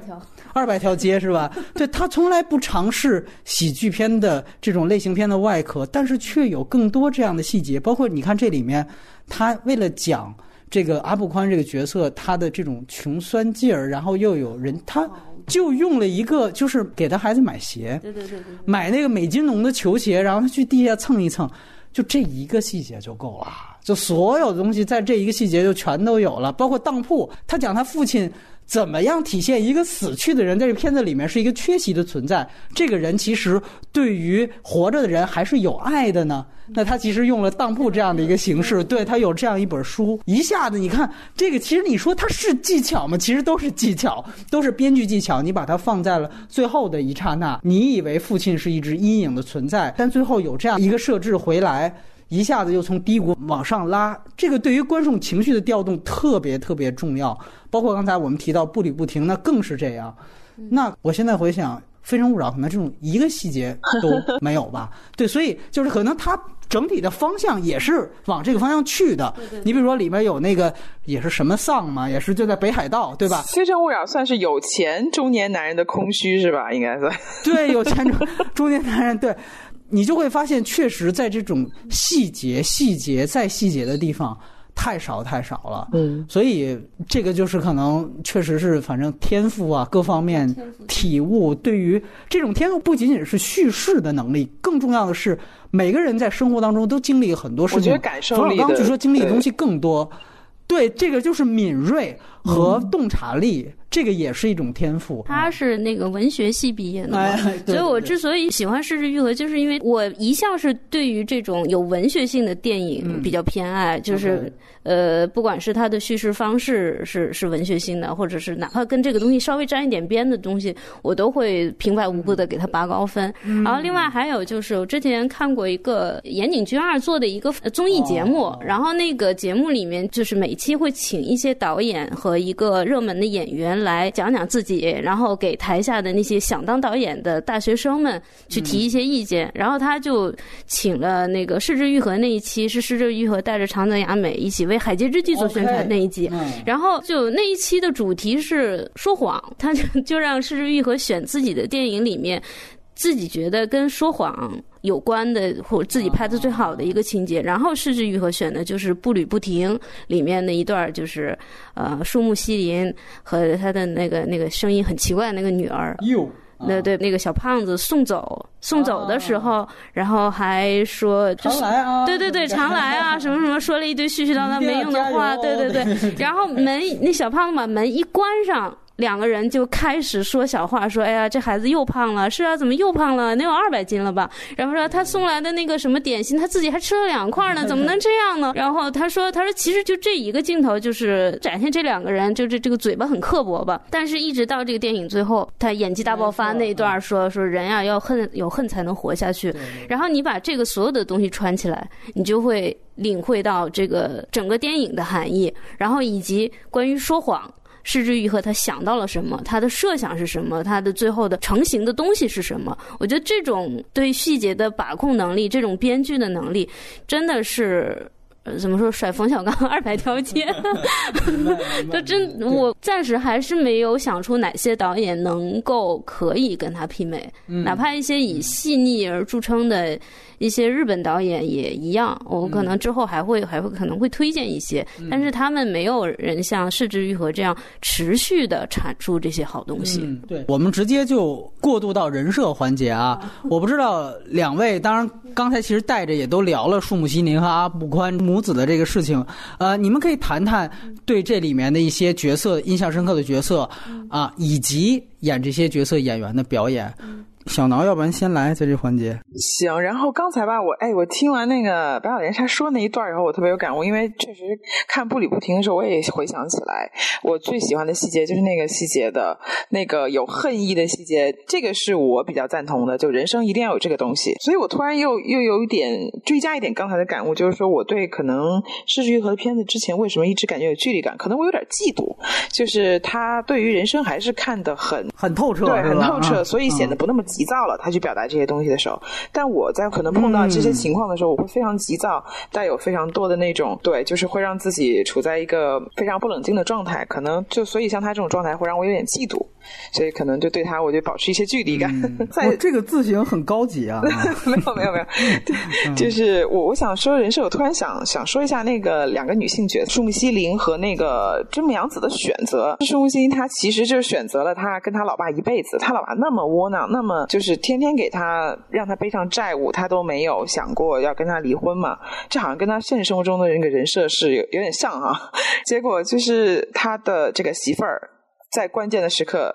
二百条街是吧？对他从来不尝试喜剧片的这种类型片的外壳，但是却有更多这样的细节。包括你看这里面，他为了讲这个阿布宽这个角色，他的这种穷酸劲儿，然后又有人他。就用了一个，就是给他孩子买鞋，对对对对，买那个美津浓的球鞋，然后他去地下蹭一蹭，就这一个细节就够了，就所有的东西在这一个细节就全都有了，包括当铺，他讲他父亲。怎么样体现一个死去的人在这片子里面是一个缺席的存在？这个人其实对于活着的人还是有爱的呢？那他其实用了当铺这样的一个形式，对他有这样一本书，一下子你看这个，其实你说它是技巧吗？其实都是技巧，都是编剧技巧。你把它放在了最后的一刹那，你以为父亲是一只阴影的存在，但最后有这样一个设置回来。一下子又从低谷往上拉，这个对于观众情绪的调动特别特别重要。包括刚才我们提到步履不停，那更是这样。那我现在回想《非诚勿扰》，可能这种一个细节都没有吧？对，所以就是可能它整体的方向也是往这个方向去的。你比如说里面有那个也是什么丧嘛，也是就在北海道，对吧？《非诚勿扰》算是有钱中年男人的空虚是吧？应该算。对，有钱中 中年男人对。你就会发现，确实在这种细节、细节再细节的地方太少太少了。嗯，所以这个就是可能确实是，反正天赋啊，各方面体悟，对于这种天赋不仅仅是叙事的能力，更重要的是每个人在生活当中都经历很多事情。我觉得感受力，刚据说经历的东西更多。对，这个就是敏锐和洞察力。这个也是一种天赋。他是那个文学系毕业的嘛，所以我之所以喜欢《失之愈合》，就是因为我一向是对于这种有文学性的电影比较偏爱，就是呃，不管是他的叙事方式是是文学性的，或者是哪怕跟这个东西稍微沾一点边的东西，我都会平白无故的给他拔高分。然后另外还有就是，我之前看过一个岩井俊二做的一个综艺节目，然后那个节目里面就是每期会请一些导演和一个热门的演员。来讲讲自己，然后给台下的那些想当导演的大学生们去提一些意见。然后他就请了那个失之愈合那一期，是失之愈合带着长泽雅美一起为《海街之记》做宣传那一集。然后就那一期的主题是说谎，他就就让失之愈合选自己的电影里面。自己觉得跟说谎有关的，或自己拍的最好的一个情节，然后失之愈合选的就是步履不停里面的一段，就是呃树木希林和他的那个那个声音很奇怪那个女儿，那对那个小胖子送走送走的时候，然后还说就是啊，对对对常来啊 什么什么说了一堆絮絮叨叨没用的话，对对对，然后门那小胖子把门一关上。两个人就开始说小话，说：“哎呀，这孩子又胖了，是啊，怎么又胖了？能有二百斤了吧？”然后说他送来的那个什么点心，他自己还吃了两块呢，怎么能这样呢？然后他说：“他说其实就这一个镜头，就是展现这两个人，就这这个嘴巴很刻薄吧。但是一直到这个电影最后，他演技大爆发那一段，说说人呀要恨有恨才能活下去。然后你把这个所有的东西串起来，你就会领会到这个整个电影的含义，然后以及关于说谎。”失之愈合，他想到了什么？他的设想是什么？他的最后的成型的东西是什么？我觉得这种对细节的把控能力，这种编剧的能力，真的是怎么说？甩冯小刚 二百条街。他真，我暂时还是没有想出哪些导演能够可以跟他媲美，哪怕一些以细腻而著称的。一些日本导演也一样，我可能之后还会还会可能会推荐一些，但是他们没有人像世之愈合这样持续的产出这些好东西。对，我们直接就过渡到人设环节啊！我不知道两位，当然刚才其实带着也都聊了树木希林和阿部宽母子的这个事情，呃，你们可以谈谈对这里面的一些角色印象深刻的角色啊，以及演这些角色演员的表演。小挠，要不然先来在这环节。行，然后刚才吧，我哎，我听完那个白小莲他说那一段以后，我特别有感悟，因为确实看步履不停的时候，我也回想起来，我最喜欢的细节就是那个细节的那个有恨意的细节，这个是我比较赞同的，就人生一定要有这个东西。所以我突然又又有一点追加一点刚才的感悟，就是说我对可能失之愈合的片子之前为什么一直感觉有距离感，可能我有点嫉妒，就是他对于人生还是看得很很透彻，对，很透彻，所以显得不那么。急躁了，他去表达这些东西的时候，但我在可能碰到这些情况的时候，我会非常急躁，带有非常多的那种对，就是会让自己处在一个非常不冷静的状态，可能就所以像他这种状态会让我有点嫉妒。所以可能就对他，我就保持一些距离感。在这个字形很高级啊！没有没有没有，对，就是我我想说人设，我突然想想说一下那个两个女性角色，树木希林和那个真木阳子的选择。树木希林她其实就是选择了她跟她老爸一辈子，她老爸那么窝囊，那么就是天天给他让他背上债务，他都没有想过要跟他离婚嘛。这好像跟他现实生活中的那个人设是有有点像哈。结果就是他的这个媳妇儿。在关键的时刻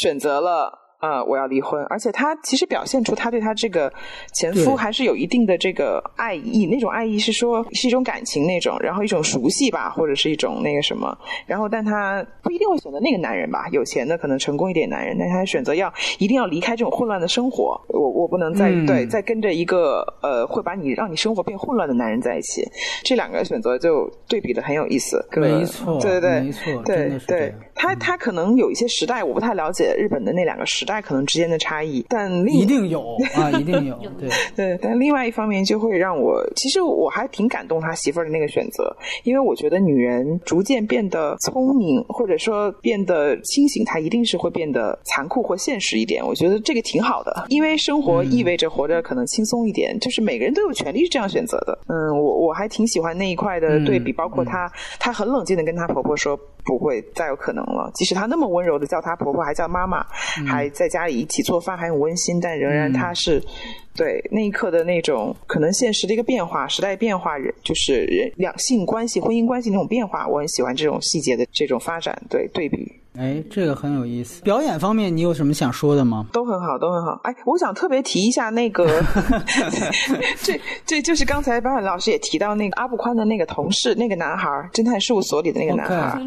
选择了。呃，我要离婚，而且他其实表现出他对他这个前夫还是有一定的这个爱意，那种爱意是说是一种感情那种，然后一种熟悉吧，或者是一种那个什么，然后但他不一定会选择那个男人吧，有钱的可能成功一点男人，但他选择要一定要离开这种混乱的生活，我我不能再对再跟着一个呃会把你让你生活变混乱的男人在一起，这两个选择就对比的很有意思，没错，对对对，没错，对对，他他可能有一些时代我不太了解日本的那两个时代。代可能之间的差异，但一定有啊，一定有。对 对，但另外一方面就会让我，其实我还挺感动他媳妇儿的那个选择，因为我觉得女人逐渐变得聪明，或者说变得清醒，她一定是会变得残酷或现实一点。我觉得这个挺好的，因为生活意味着活着可能轻松一点，就是每个人都有权利是这样选择的。嗯，我我还挺喜欢那一块的对比，包括她，她很冷静的跟她婆婆说。不会再有可能了。即使她那么温柔的叫她婆婆，还叫妈妈，还在家里一起做饭，还很温馨，但仍然她是对那一刻的那种可能现实的一个变化，时代变化，人就是人两性关系、婚姻关系那种变化。我很喜欢这种细节的这种发展，对对比。哎，这个很有意思。表演方面，你有什么想说的吗？都很好，都很好。哎，我想特别提一下那个，这这就是刚才表演老师也提到那个阿布宽的那个同事，那个男孩，侦探事务所里的那个男孩。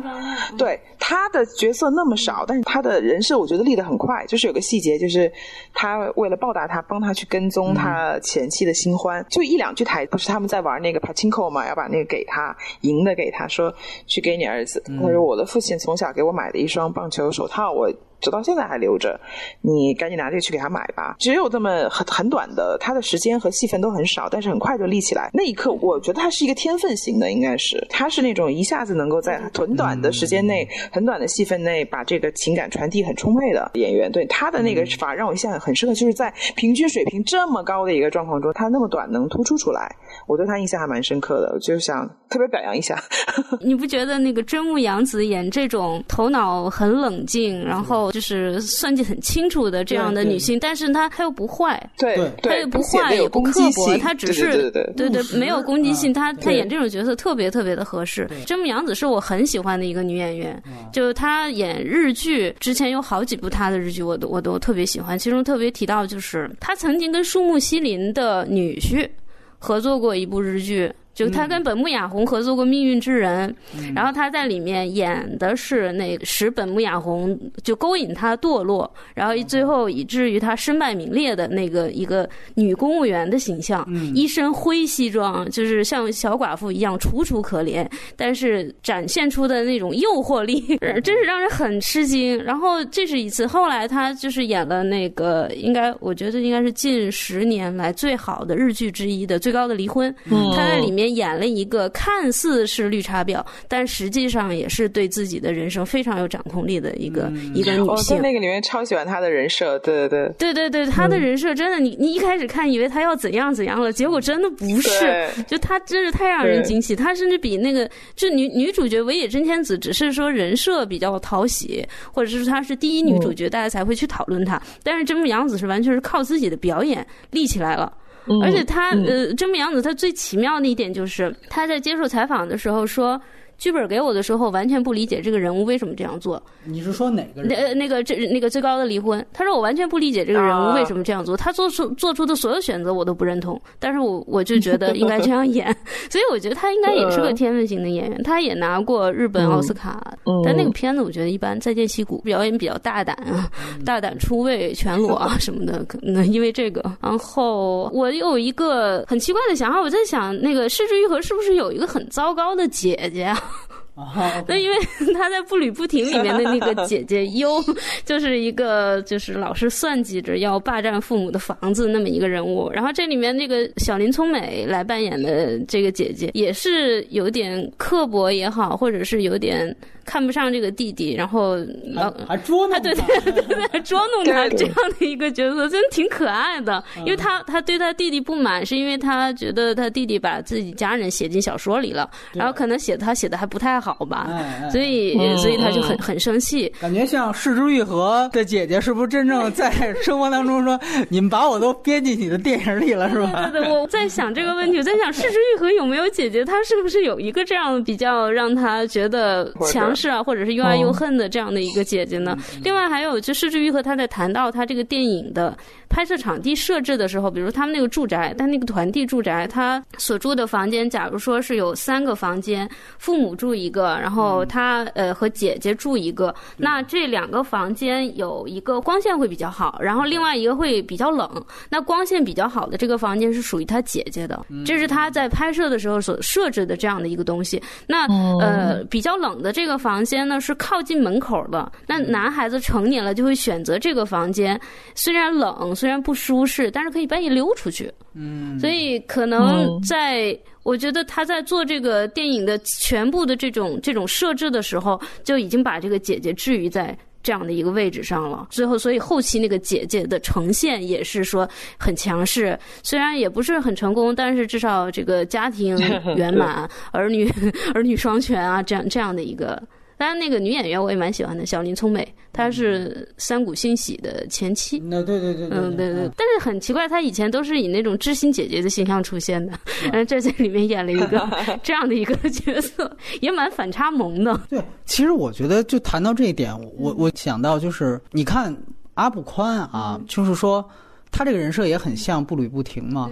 对他的角色那么少，但是他的人设我觉得立得很快。就是有个细节，就是他为了报答他，帮他去跟踪他前妻的新欢，就一两句台，不是他们在玩那个 pachinko 嘛，要把那个给他赢的给他说去给你儿子。他说我的父亲从小给我买的一。双棒球手套，我。直到现在还留着，你赶紧拿这个去给他买吧。只有这么很很短的，他的时间和戏份都很少，但是很快就立起来。那一刻，我觉得他是一个天分型的，应该是他是那种一下子能够在很短的时间内、很短的戏份内把这个情感传递很充沛的演员。对他的那个法让我印象很深刻，就是在平均水平这么高的一个状况中，他那么短能突出出来，我对他印象还蛮深刻的，就想特别表扬一下。你不觉得那个真木阳子演这种头脑很冷静，然后？就是算计很清楚的这样的女性，但是她她又不坏，对，她又不坏也不刻薄，她只是对对没有攻击性，她她演这种角色特别特别的合适。真木阳子是我很喜欢的一个女演员，就是她演日剧之前有好几部她的日剧我都我都特别喜欢，其中特别提到就是她曾经跟树木希林的女婿合作过一部日剧。就他跟本木雅弘合作过《命运之人》，然后他在里面演的是那使本木雅弘就勾引他堕落，然后最后以至于他身败名裂的那个一个女公务员的形象，一身灰西装，就是像小寡妇一样楚楚可怜，但是展现出的那种诱惑力，真是让人很吃惊。然后这是一次，后来他就是演了那个应该我觉得应该是近十年来最好的日剧之一的《最高的离婚》，他在里面。演了一个看似是绿茶婊，但实际上也是对自己的人生非常有掌控力的一个一个女性。我在那个里面超喜欢她的人设，对对对，对对对，她的人设真的，你你一开始看以为她要怎样怎样了，结果真的不是，就她真是太让人惊喜。她甚至比那个就女女主角尾野真千子，只是说人设比较讨喜，或者是她是第一女主角，大家才会去讨论她。但是真木阳子是完全是靠自己的表演立起来了。而且他呃，真木阳子他最奇妙的一点就是他在接受采访的时候说。剧本给我的时候，完全不理解这个人物为什么这样做。你是说哪个？那那个这那个最高的离婚，他说我完全不理解这个人物为什么这样做。他做出做出的所有选择我都不认同，但是我我就觉得应该这样演。所以我觉得他应该也是个天分型的演员。他也拿过日本奥斯卡，但那个片子我觉得一般。再见溪谷表演比较大胆啊，大胆出位，全裸啊 什么的。可能因为这个，然后我有一个很奇怪的想法，我在想那个失之愈合是不是有一个很糟糕的姐姐啊？那因为 他在《步履不停》里面的那个姐姐 优，就是一个就是老是算计着要霸占父母的房子那么一个人物。然后这里面那个小林聪美来扮演的这个姐姐，也是有点刻薄也好，或者是有点。看不上这个弟弟，然后还捉弄他，对对对对，捉弄他这样的一个角色，真的挺可爱的。因为他他对他弟弟不满，是因为他觉得他弟弟把自己家人写进小说里了，然后可能写他写的还不太好吧，所以所以他就很很生气。感觉像世之愈合的姐姐，是不是真正在生活当中说你们把我都编进你的电影里了，是吧？对对，我在想这个问题，我在想世之愈合有没有姐姐？她是不是有一个这样比较让她觉得强势啊，或者是又爱又恨的这样的一个姐姐呢？另外还有就甚至于和，他在谈到他这个电影的拍摄场地设置的时候，比如他们那个住宅，他那个团地住宅，他所住的房间，假如说是有三个房间，父母住一个，然后他呃和姐姐住一个，那这两个房间有一个光线会比较好，然后另外一个会比较冷。那光线比较好的这个房间是属于他姐姐的，这是他在拍摄的时候所设置的这样的一个东西。那呃比较冷的这个房间呢是靠近门口的，那男孩子成年了就会选择这个房间，虽然冷，虽然不舒适，但是可以半夜溜出去。嗯，所以可能在我觉得他在做这个电影的全部的这种这种设置的时候，就已经把这个姐姐置于在这样的一个位置上了。最后，所以后期那个姐姐的呈现也是说很强势，虽然也不是很成功，但是至少这个家庭圆满，儿女儿女双全啊，这样这样的一个。当然，那个女演员我也蛮喜欢的，小林聪美，她是三谷幸喜的前妻。那对对对，嗯对对。但是很奇怪，她以前都是以那种知心姐姐的形象出现的，嗯，这在里面演了一个 这样的一个角色，也蛮反差萌的。对，其实我觉得就谈到这一点，我我想到就是，你看阿布宽啊，就是说。他这个人设也很像步履不停嘛。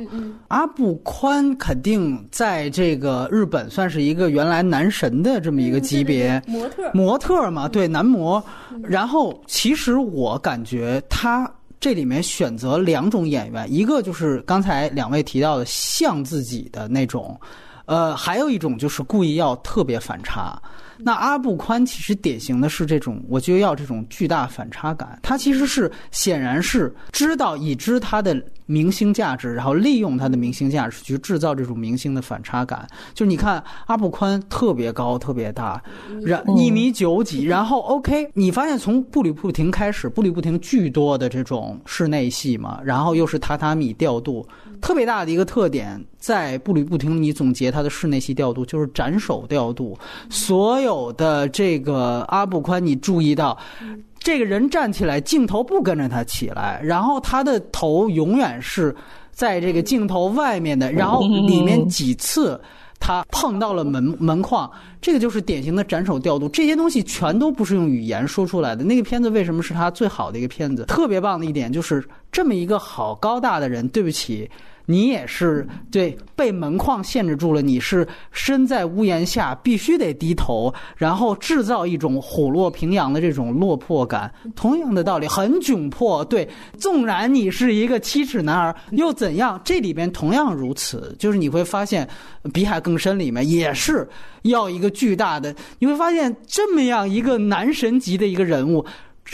阿布宽肯定在这个日本算是一个原来男神的这么一个级别，模特模特嘛，对男模。然后其实我感觉他这里面选择两种演员，一个就是刚才两位提到的像自己的那种，呃，还有一种就是故意要特别反差。那阿布宽其实典型的是这种，我就要这种巨大反差感。他其实是显然是知道已知他的明星价值，然后利用他的明星价值去制造这种明星的反差感。就你看阿布宽特别高，特别大，然一米九几，然后 OK，你发现从步履不停开始，步履不停巨多的这种室内戏嘛，然后又是榻榻米调度。特别大的一个特点，在步履不停，你总结他的室内戏调度就是斩首调度。所有的这个阿布宽，你注意到，这个人站起来，镜头不跟着他起来，然后他的头永远是在这个镜头外面的，然后里面几次他碰到了门门框，这个就是典型的斩首调度。这些东西全都不是用语言说出来的。那个片子为什么是他最好的一个片子？特别棒的一点就是这么一个好高大的人，对不起。你也是对被门框限制住了，你是身在屋檐下，必须得低头，然后制造一种虎落平阳的这种落魄感。同样的道理，很窘迫。对，纵然你是一个七尺男儿，又怎样？这里边同样如此，就是你会发现，《比海更深》里面也是要一个巨大的，你会发现这么样一个男神级的一个人物。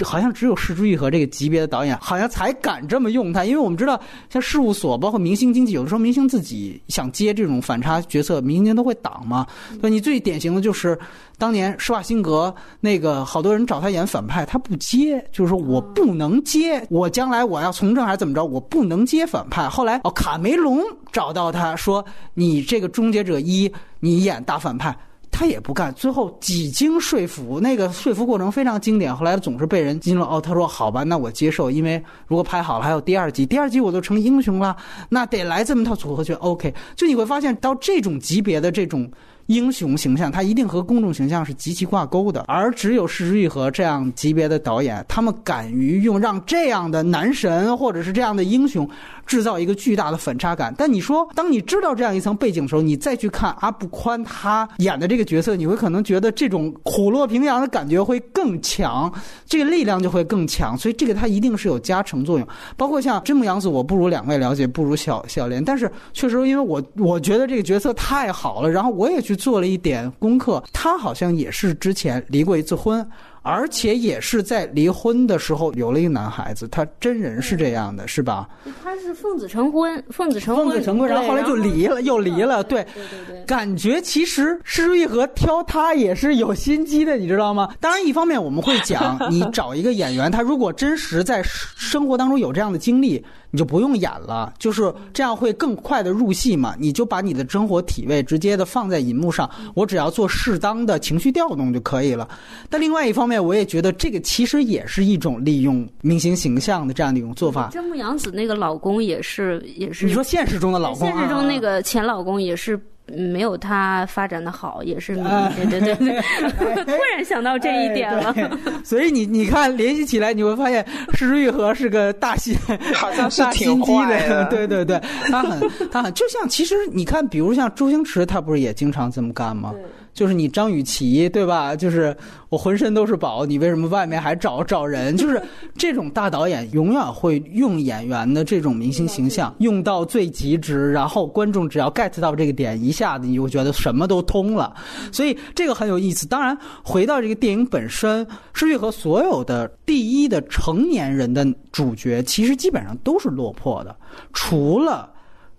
好像只有石之愈和这个级别的导演，好像才敢这么用他，因为我们知道，像事务所，包括明星经济，有的时候明星自己想接这种反差角色，明星都会挡嘛。对，你最典型的就是当年施瓦辛格那个，好多人找他演反派，他不接，就是说我不能接，我将来我要从政还是怎么着，我不能接反派。后来哦，卡梅隆找到他说：“你这个终结者一，你演大反派。”他也不干，最后几经说服，那个说服过程非常经典。后来总是被人激怒。哦，他说：“好吧，那我接受，因为如果拍好了，还有第二集，第二集我就成英雄了，那得来这么套组合拳。OK，就你会发现到这种级别的这种。英雄形象，他一定和公众形象是极其挂钩的，而只有石之愈和这样级别的导演，他们敢于用让这样的男神或者是这样的英雄制造一个巨大的反差感。但你说，当你知道这样一层背景的时候，你再去看阿布宽他演的这个角色，你会可能觉得这种虎落平阳的感觉会更强，这个力量就会更强。所以这个他一定是有加成作用。包括像真木阳子，我不如两位了解，不如小小莲，但是确实因为我我觉得这个角色太好了，然后我也去。做了一点功课，他好像也是之前离过一次婚。而且也是在离婚的时候有了一个男孩子，他真人是这样的，是吧？他是奉子成婚，奉子成婚，奉子成婚，然后后来就离了，又离了，对对对对，感觉其实施之玉和挑他也是有心机的，你知道吗？当然，一方面我们会讲，你找一个演员，他如果真实在生活当中有这样的经历。你就不用演了，就是这样会更快的入戏嘛？你就把你的生活体位直接的放在银幕上，我只要做适当的情绪调动就可以了。但另外一方面，我也觉得这个其实也是一种利用明星形象的这样的一种做法。真木阳子那个老公也是，也是你说现实中的老公，现实中那个前老公也是。没有他发展的好，也是对对对对，突然想到这一点了。所以你你看联系起来，你会发现石玉和是个大心，好像是挺坏的。对对对，他很他很就像其实你看，比如像周星驰，他不是也经常这么干吗？就是你张雨绮对吧？就是我浑身都是宝，你为什么外面还找找人？就是 这种大导演永远会用演员的这种明星形象 用到最极致，然后观众只要 get 到这个点，一下子你就觉得什么都通了。所以这个很有意思。当然，回到这个电影本身，施玉和所有的第一的成年人的主角，其实基本上都是落魄的，除了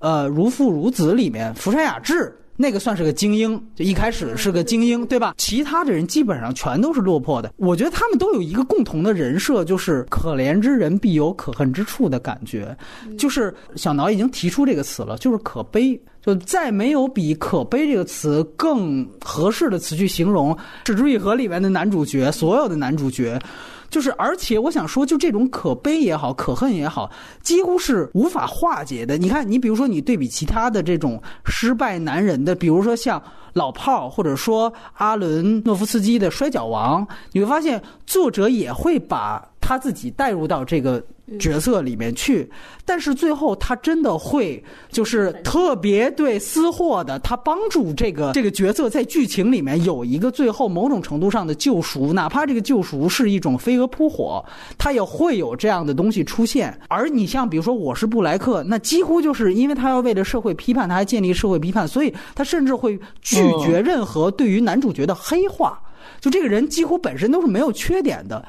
呃《如父如子》里面福山雅治。那个算是个精英，就一开始是个精英，对吧？其他的人基本上全都是落魄的。我觉得他们都有一个共同的人设，就是可怜之人必有可恨之处的感觉。就是小挠已经提出这个词了，就是可悲，就再没有比可悲这个词更合适的词去形容《纸之愈合》里面的男主角，所有的男主角。就是，而且我想说，就这种可悲也好，可恨也好，几乎是无法化解的。你看，你比如说，你对比其他的这种失败男人的，比如说像老炮儿，或者说阿伦诺夫斯基的《摔跤王》，你会发现作者也会把他自己带入到这个。角色里面去，但是最后他真的会就是特别对私货的，他帮助这个这个角色在剧情里面有一个最后某种程度上的救赎，哪怕这个救赎是一种飞蛾扑火，他也会有这样的东西出现。而你像比如说我是布莱克，那几乎就是因为他要为了社会批判，他还建立社会批判，所以他甚至会拒绝任何对于男主角的黑化，就这个人几乎本身都是没有缺点的。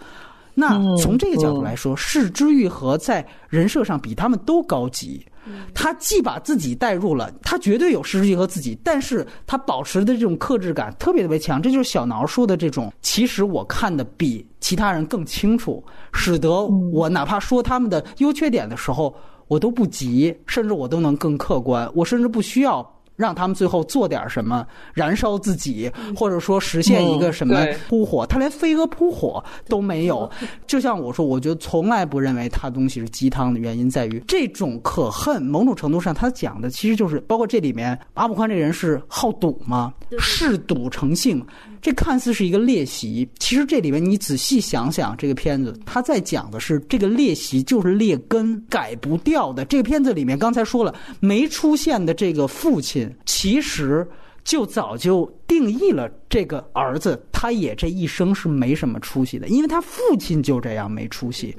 那从这个角度来说，是之愈合在人设上比他们都高级。他既把自己带入了，他绝对有失之愈合自己，但是他保持的这种克制感特别特别强。这就是小挠说的这种，其实我看的比其他人更清楚，使得我哪怕说他们的优缺点的时候，我都不急，甚至我都能更客观，我甚至不需要。让他们最后做点什么，燃烧自己，或者说实现一个什么扑火，他连飞蛾扑火都没有。就像我说，我觉得从来不认为他东西是鸡汤的原因在于，这种可恨，某种程度上他讲的其实就是，包括这里面阿布宽这人是好赌吗？嗜赌成性。这看似是一个练习，其实这里面你仔细想想，这个片子他在讲的是这个练习就是劣根，改不掉的。这个片子里面刚才说了，没出现的这个父亲，其实就早就定义了这个儿子，他也这一生是没什么出息的，因为他父亲就这样没出息。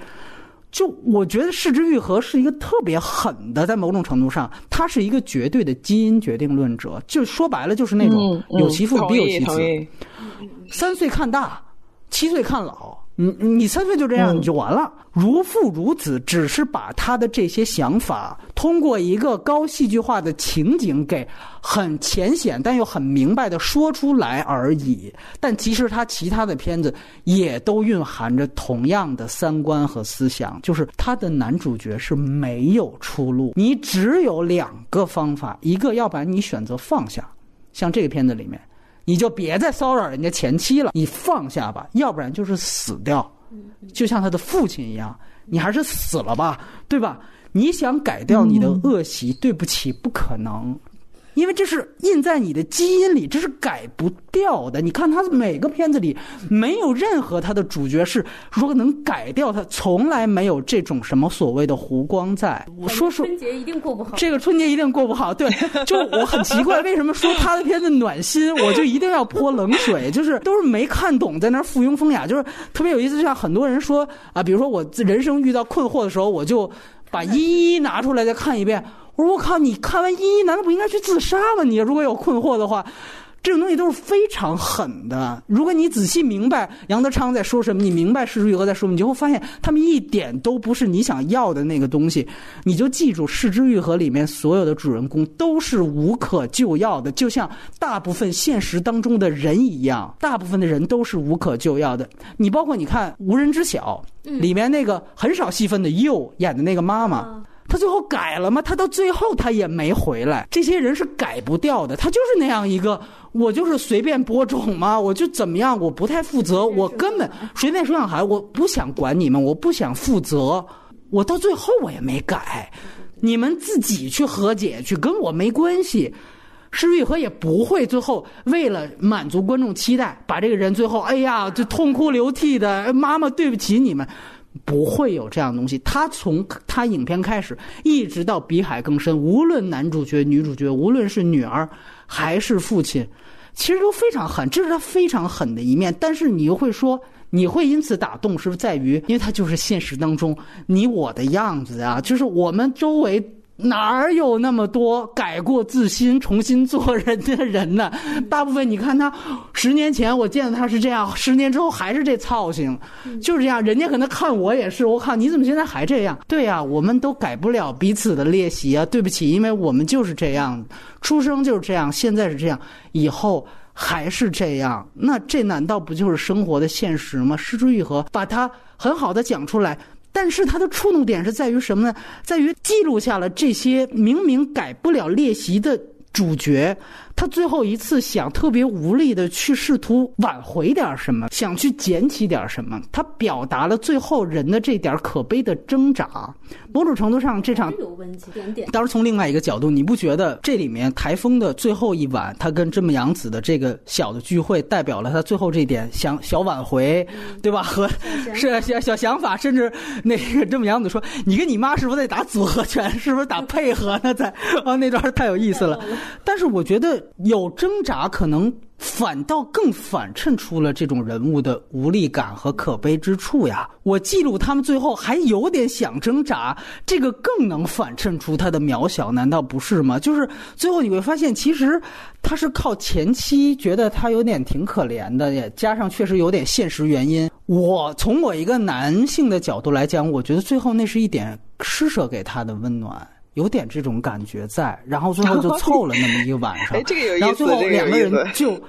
就我觉得世之愈合是一个特别狠的，在某种程度上，他是一个绝对的基因决定论者。就说白了，就是那种有其父必有其子，三岁看大，七岁看老。你你三岁就这样你就完了，如父如子，只是把他的这些想法通过一个高戏剧化的情景给很浅显但又很明白的说出来而已。但其实他其他的片子也都蕴含着同样的三观和思想，就是他的男主角是没有出路，你只有两个方法，一个要不然你选择放下，像这个片子里面。你就别再骚扰人家前妻了，你放下吧，要不然就是死掉，就像他的父亲一样，你还是死了吧，对吧？你想改掉你的恶习，对不起，不可能。因为这是印在你的基因里，这是改不掉的。你看他每个片子里，没有任何他的主角是说能改掉他，从来没有这种什么所谓的湖光在。我说说春节一定过不好，这个春节一定过不好。对，就 我很奇怪，为什么说他的片子暖心，我就一定要泼冷水？就是都是没看懂，在那附庸风雅，就是特别有意思。就像很多人说啊，比如说我人生遇到困惑的时候，我就把一一拿出来再看一遍。我靠！你看完一，难道不应该去自杀吗？你如果有困惑的话，这种东西都是非常狠的。如果你仔细明白杨德昌在说什么，你明白施之愈合在说什么，你就会发现他们一点都不是你想要的那个东西。你就记住，施之愈合里面所有的主人公都是无可救药的，就像大部分现实当中的人一样，大部分的人都是无可救药的。你包括你看《无人知晓》里面那个很少戏份的佑演的那个妈妈。他最后改了吗？他到最后他也没回来。这些人是改不掉的，他就是那样一个，我就是随便播种嘛，我就怎么样，我不太负责，我根本随便生养孩子，我不想管你们，我不想负责，我到最后我也没改，你们自己去和解去，跟我没关系。施玉和也不会最后为了满足观众期待，把这个人最后哎呀就痛哭流涕的，妈妈对不起你们。不会有这样的东西。他从他影片开始，一直到比海更深，无论男主角、女主角，无论是女儿还是父亲，其实都非常狠，这是他非常狠的一面。但是你又会说，你会因此打动，是不是在于，因为他就是现实当中你我的样子啊，就是我们周围。哪儿有那么多改过自新、重新做人的人呢？大部分你看他，十年前我见到他是这样，十年之后还是这操性，就是这样。人家可能看我也是，我靠，你怎么现在还这样？对呀，我们都改不了彼此的劣习啊！对不起，因为我们就是这样，出生就是这样，现在是这样，以后还是这样。那这难道不就是生活的现实吗？失之愈合，把它很好的讲出来。但是他的触动点是在于什么呢？在于记录下了这些明明改不了列席的主角。他最后一次想特别无力的去试图挽回点什么，想去捡起点什么。他表达了最后人的这点可悲的挣扎。某种程度上，这场有温情点点。当然，从另外一个角度，你不觉得这里面台风的最后一晚，他跟真木阳子的这个小的聚会，代表了他最后这点想小挽回，对吧？和是小小想法，甚至那个真木阳子说：“你跟你妈是不是得打组合拳？是不是打配合呢？”在啊，那段太有意思了。但是我觉得。有挣扎，可能反倒更反衬出了这种人物的无力感和可悲之处呀。我记录他们最后还有点想挣扎，这个更能反衬出他的渺小，难道不是吗？就是最后你会发现，其实他是靠前妻觉得他有点挺可怜的，也加上确实有点现实原因。我从我一个男性的角度来讲，我觉得最后那是一点施舍给他的温暖。有点这种感觉在，然后最后就 凑了那么一个晚上，然后最后两个人 就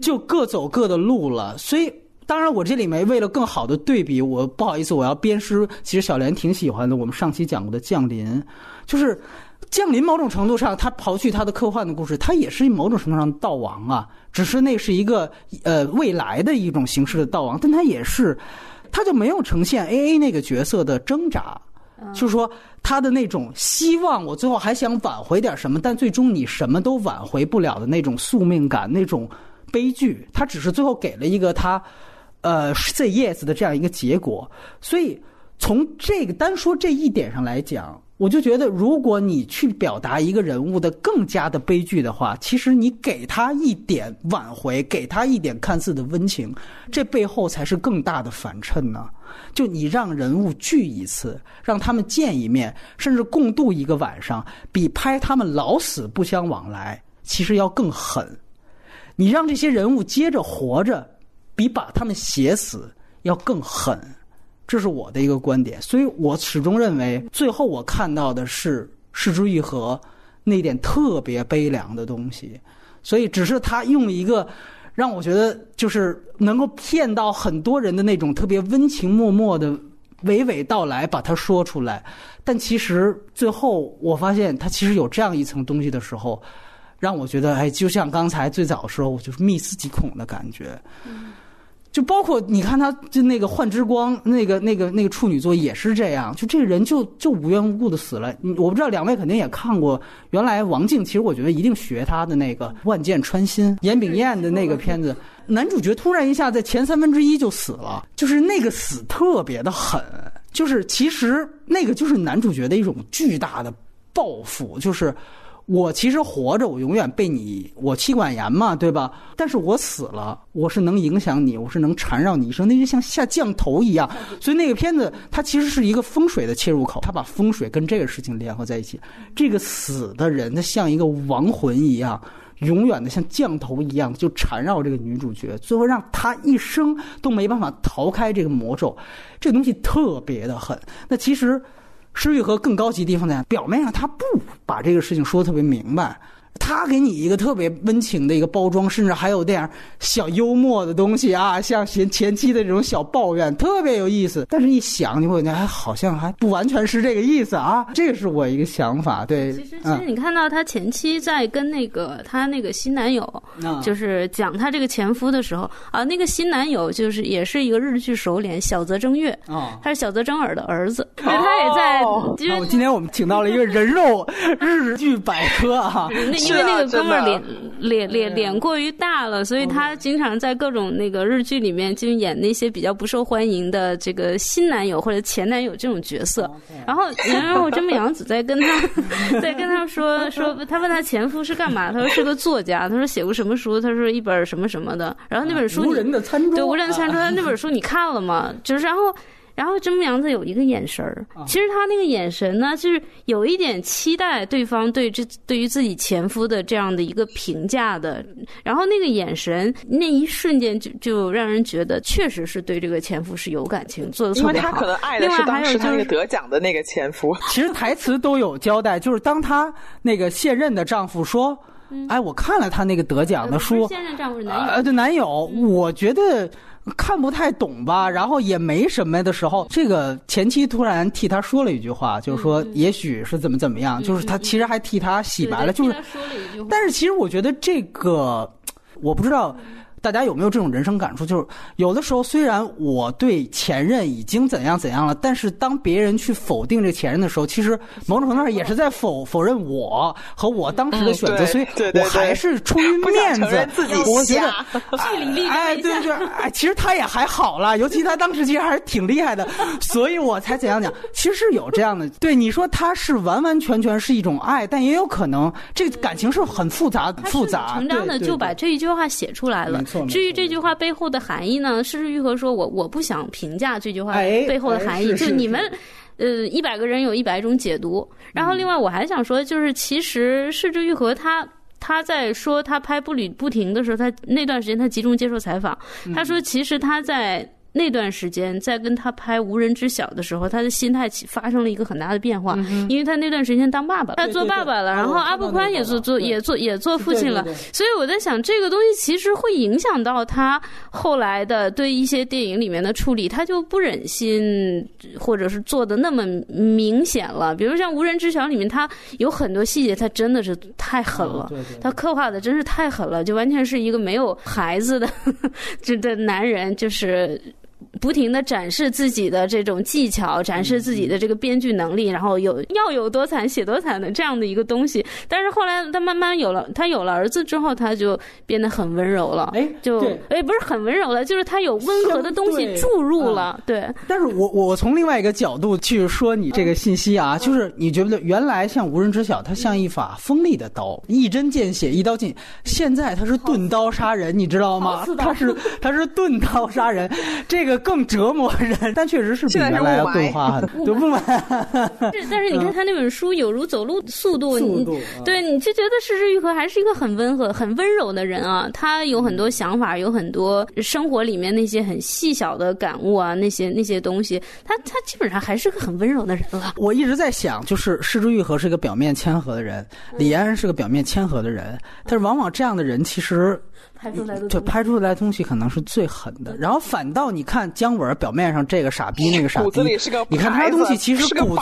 就各走各的路了。所以，当然我这里面为了更好的对比，我不好意思，我要鞭尸。其实小莲挺喜欢的，我们上期讲过的《降临》，就是《降临》某种程度上，它刨去它的科幻的故事，它也是某种程度上道亡啊。只是那是一个呃未来的一种形式的道亡，但它也是，它就没有呈现 A A 那个角色的挣扎。就是说，他的那种希望，我最后还想挽回点什么，但最终你什么都挽回不了的那种宿命感，那种悲剧，他只是最后给了一个他，呃，say yes 的这样一个结果。所以从这个单说这一点上来讲。我就觉得，如果你去表达一个人物的更加的悲剧的话，其实你给他一点挽回，给他一点看似的温情，这背后才是更大的反衬呢。就你让人物聚一次，让他们见一面，甚至共度一个晚上，比拍他们老死不相往来，其实要更狠。你让这些人物接着活着，比把他们写死要更狠。这是我的一个观点，所以我始终认为，最后我看到的是失之愈合那点特别悲凉的东西。所以，只是他用一个让我觉得就是能够骗到很多人的那种特别温情脉脉的娓娓道来，把它说出来。但其实最后我发现，他其实有这样一层东西的时候，让我觉得，哎，就像刚才最早的时候，我就是密思极恐的感觉。就包括你看，他就那个幻之光，那个那个那个处女座也是这样，就这个人就就无缘无故的死了。我不知道两位肯定也看过，原来王静其实我觉得一定学他的那个万箭穿心，严炳彦的那个片子，男主角突然一下在前三分之一就死了，就是那个死特别的狠，就是其实那个就是男主角的一种巨大的报复，就是。我其实活着，我永远被你我妻管严嘛，对吧？但是我死了，我是能影响你，我是能缠绕你一生，那就像下降头一样。所以那个片子它其实是一个风水的切入口，它把风水跟这个事情联合在一起。这个死的人，他像一个亡魂一样，永远的像降头一样就缠绕这个女主角，最后让她一生都没办法逃开这个魔咒。这东西特别的狠。那其实施玉和更高级地方在表面上他不把这个事情说的特别明白。他给你一个特别温情的一个包装，甚至还有点小幽默的东西啊，像前前期的这种小抱怨，特别有意思。但是一想，你会觉得还好像还不完全是这个意思啊。这个是我一个想法。对，其实其实你看到他前期在跟那个他那个新男友，就是讲他这个前夫的时候啊，那个新男友就是也是一个日剧首脸小泽征月啊，他是小泽征尔的儿子，他也在。我今天我们请到了一个人肉 日剧百科啊。因为那个哥们儿脸脸脸脸过于大了，所以他经常在各种那个日剧里面就演那些比较不受欢迎的这个新男友或者前男友这种角色。然后，然后真木阳子在跟他 在跟他说说，他问他前夫是干嘛？他说是个作家。他说写过什么书？他说一本什么什么的。然后那本书无人的餐桌，对无人的餐桌，那本书你看了吗？就是然后。然后真木阳子有一个眼神儿，其实她那个眼神呢，就是有一点期待对方对这对于自己前夫的这样的一个评价的。然后那个眼神，那一瞬间就就让人觉得确实是对这个前夫是有感情，做的特别好。因为他可能爱的是当时他那个得奖的那个前夫。其实台词都有交代，就是当他那个现任的丈夫说：“哎，我看了他那个得奖的书。”现任丈夫是男友。呃，对，男友，我觉得。看不太懂吧，然后也没什么的时候，这个前妻突然替他说了一句话，就是说也许是怎么怎么样，就是他其实还替他洗白了，就是，但是其实我觉得这个，我不知道。大家有没有这种人生感触？就是有的时候，虽然我对前任已经怎样怎样了，但是当别人去否定这前任的时候，其实某种程度上也是在否否认我和我当时的选择。所以我还是出于面子，我觉得哎，对对，哎，其实他也还好了，尤其他当时其实还是挺厉害的，所以我才怎样讲。其实是有这样的，对你说他是完完全全是一种爱，但也有可能这个感情是很复杂复杂。成章的就把这一句话写出来了。至于这句话背后的含义呢？事实愈合说，我我不想评价这句话背后的含义，就你们，呃，一百个人有一百种解读。然后，另外我还想说，就是其实世之愈合他他在说他拍步履不停的时候，他那段时间他集中接受采访，他说其实他在。那段时间在跟他拍《无人知晓》的时候，他的心态起发生了一个很大的变化，因为他那段时间当爸爸，他做爸爸了，然后阿布宽也做做也做也做父亲了，所以我在想，这个东西其实会影响到他后来的对一些电影里面的处理，他就不忍心或者是做的那么明显了。比如像《无人知晓》里面，他有很多细节，他真的是太狠了，他刻画的真是太狠了，就完全是一个没有孩子的 这的男人，就是。不停的展示自己的这种技巧，展示自己的这个编剧能力，然后有要有多惨写多惨的这样的一个东西。但是后来他慢慢有了，他有了儿子之后，他就变得很温柔了。哎，就哎不是很温柔了，就是他有温和的东西注入了。对。但是我我从另外一个角度去说你这个信息啊，就是你觉得原来像无人知晓，它像一把锋利的刀，一针见血，一刀进。现在它是钝刀杀人，你知道吗？它是它是钝刀杀人，这 个。更折磨人，但确实是比原来要钝化很多。不满。是，但是你看他那本书，有如走路速度，你对你就觉得失之愈合还是一个很温和、很温柔的人啊。他有很多想法，有很多生活里面那些很细小的感悟啊，那些那些东西，他他基本上还是个很温柔的人了。我一直在想，就是失之愈合是一个表面谦和的人，李安是个表面谦和的人，但是往往这样的人其实。拍出来的对，拍出来的东西可能是最狠的。然后反倒你看姜文表面上这个傻逼那个傻 逼，你看他东西其实骨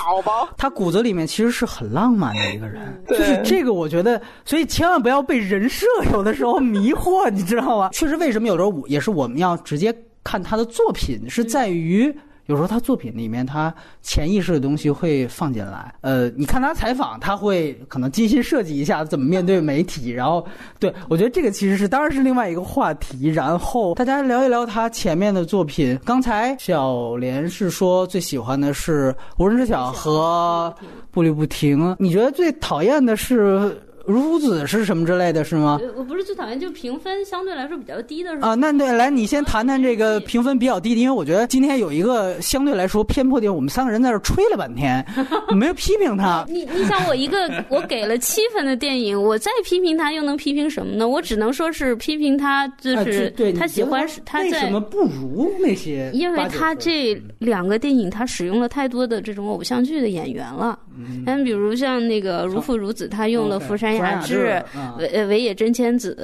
他骨子里面其实是很浪漫的一个人。就是这个，我觉得，所以千万不要被人设有的时候迷惑，你知道吗？确实，为什么有时候也是我们要直接看他的作品，是在于。有时候他作品里面他潜意识的东西会放进来，呃，你看他采访，他会可能精心设计一下怎么面对媒体，然后对我觉得这个其实是当然是另外一个话题。然后大家聊一聊他前面的作品。刚才小莲是说最喜欢的是《无人知晓》和《步履不停》，你觉得最讨厌的是？如子是什么之类的是吗？我不是最讨厌，就评分相对来说比较低的啊。那对，来你先谈谈这个评分比较低的，因为我觉得今天有一个相对来说偏颇点，我们三个人在这吹了半天，没有批评他。你你想我一个我给了七分的电影，我再批评他又能批评什么呢？我只能说是批评他，就是他喜欢他为什么不如那些？因为他这两个电影他使用了太多的这种偶像剧的演员了。嗯，比如像那个如父如子，他用了福山雅治、尾呃尾野真千子，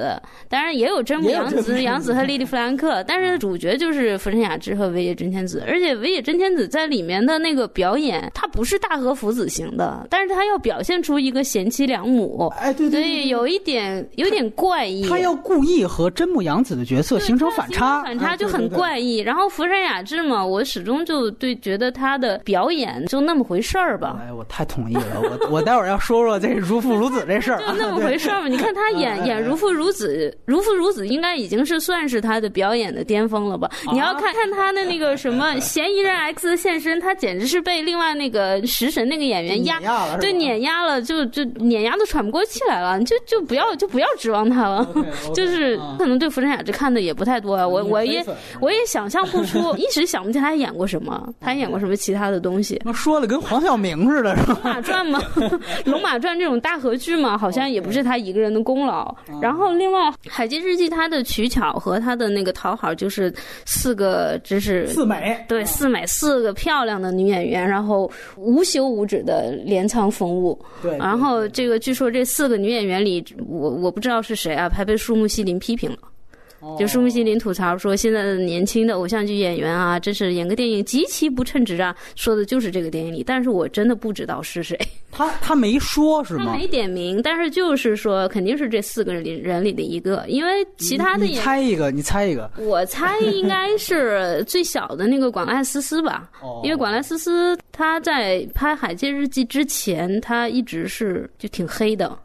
当然也有真木阳子、阳子和莉莉弗兰克，但是主角就是福山雅治和尾野真千子。而且尾野真千子在里面的那个表演，他不是大和福子型的，但是他要表现出一个贤妻良母，哎，对对，所以有一点有点怪异。他要故意和真木阳子的角色形成反差，反差就很怪异。然后福山雅治嘛，我始终就对觉得他的表演就那么回事儿吧。哎，我太同意了，我 我待会儿要说说这如父如子这事儿，就那么回事儿嘛。你看他演演如父如子，如父如子应该已经是算是他的表演的巅峰了吧？你要看看他的那个什么 嫌疑人 X 的现身，他简直是被另外那个食神那个演员压对碾压了，就就碾压的喘不过气来了。就就不要就不要指望他了，就是可能对福山雅治看的也不太多啊。我我也我也想象不出，一时想不起他演过什么，他演过什么其他的东西。那说的跟黄晓明似的，马传吗？龙马传这种大合剧嘛，好像也不是他一个人的功劳。然后另外，《海街日记》它的取巧和它的那个讨好，就是四个，就是四美，对，四美，四个漂亮的女演员，然后无休无止的镰仓风物。对，然后这个据说这四个女演员里，我我不知道是谁啊，还被树木希林批评了。就舒木希林吐槽说，现在的年轻的偶像剧演员啊，真是演个电影极其不称职啊！说的就是这个电影里，但是我真的不知道是谁。他他没说是吗？他没点名，但是就是说肯定是这四个人里人里的一个，因为其他的。你猜一个，你猜一个。我猜应该是最小的那个广濑丝丝吧，因为广濑丝丝他在拍《海街日记》之前，他一直是就挺黑的。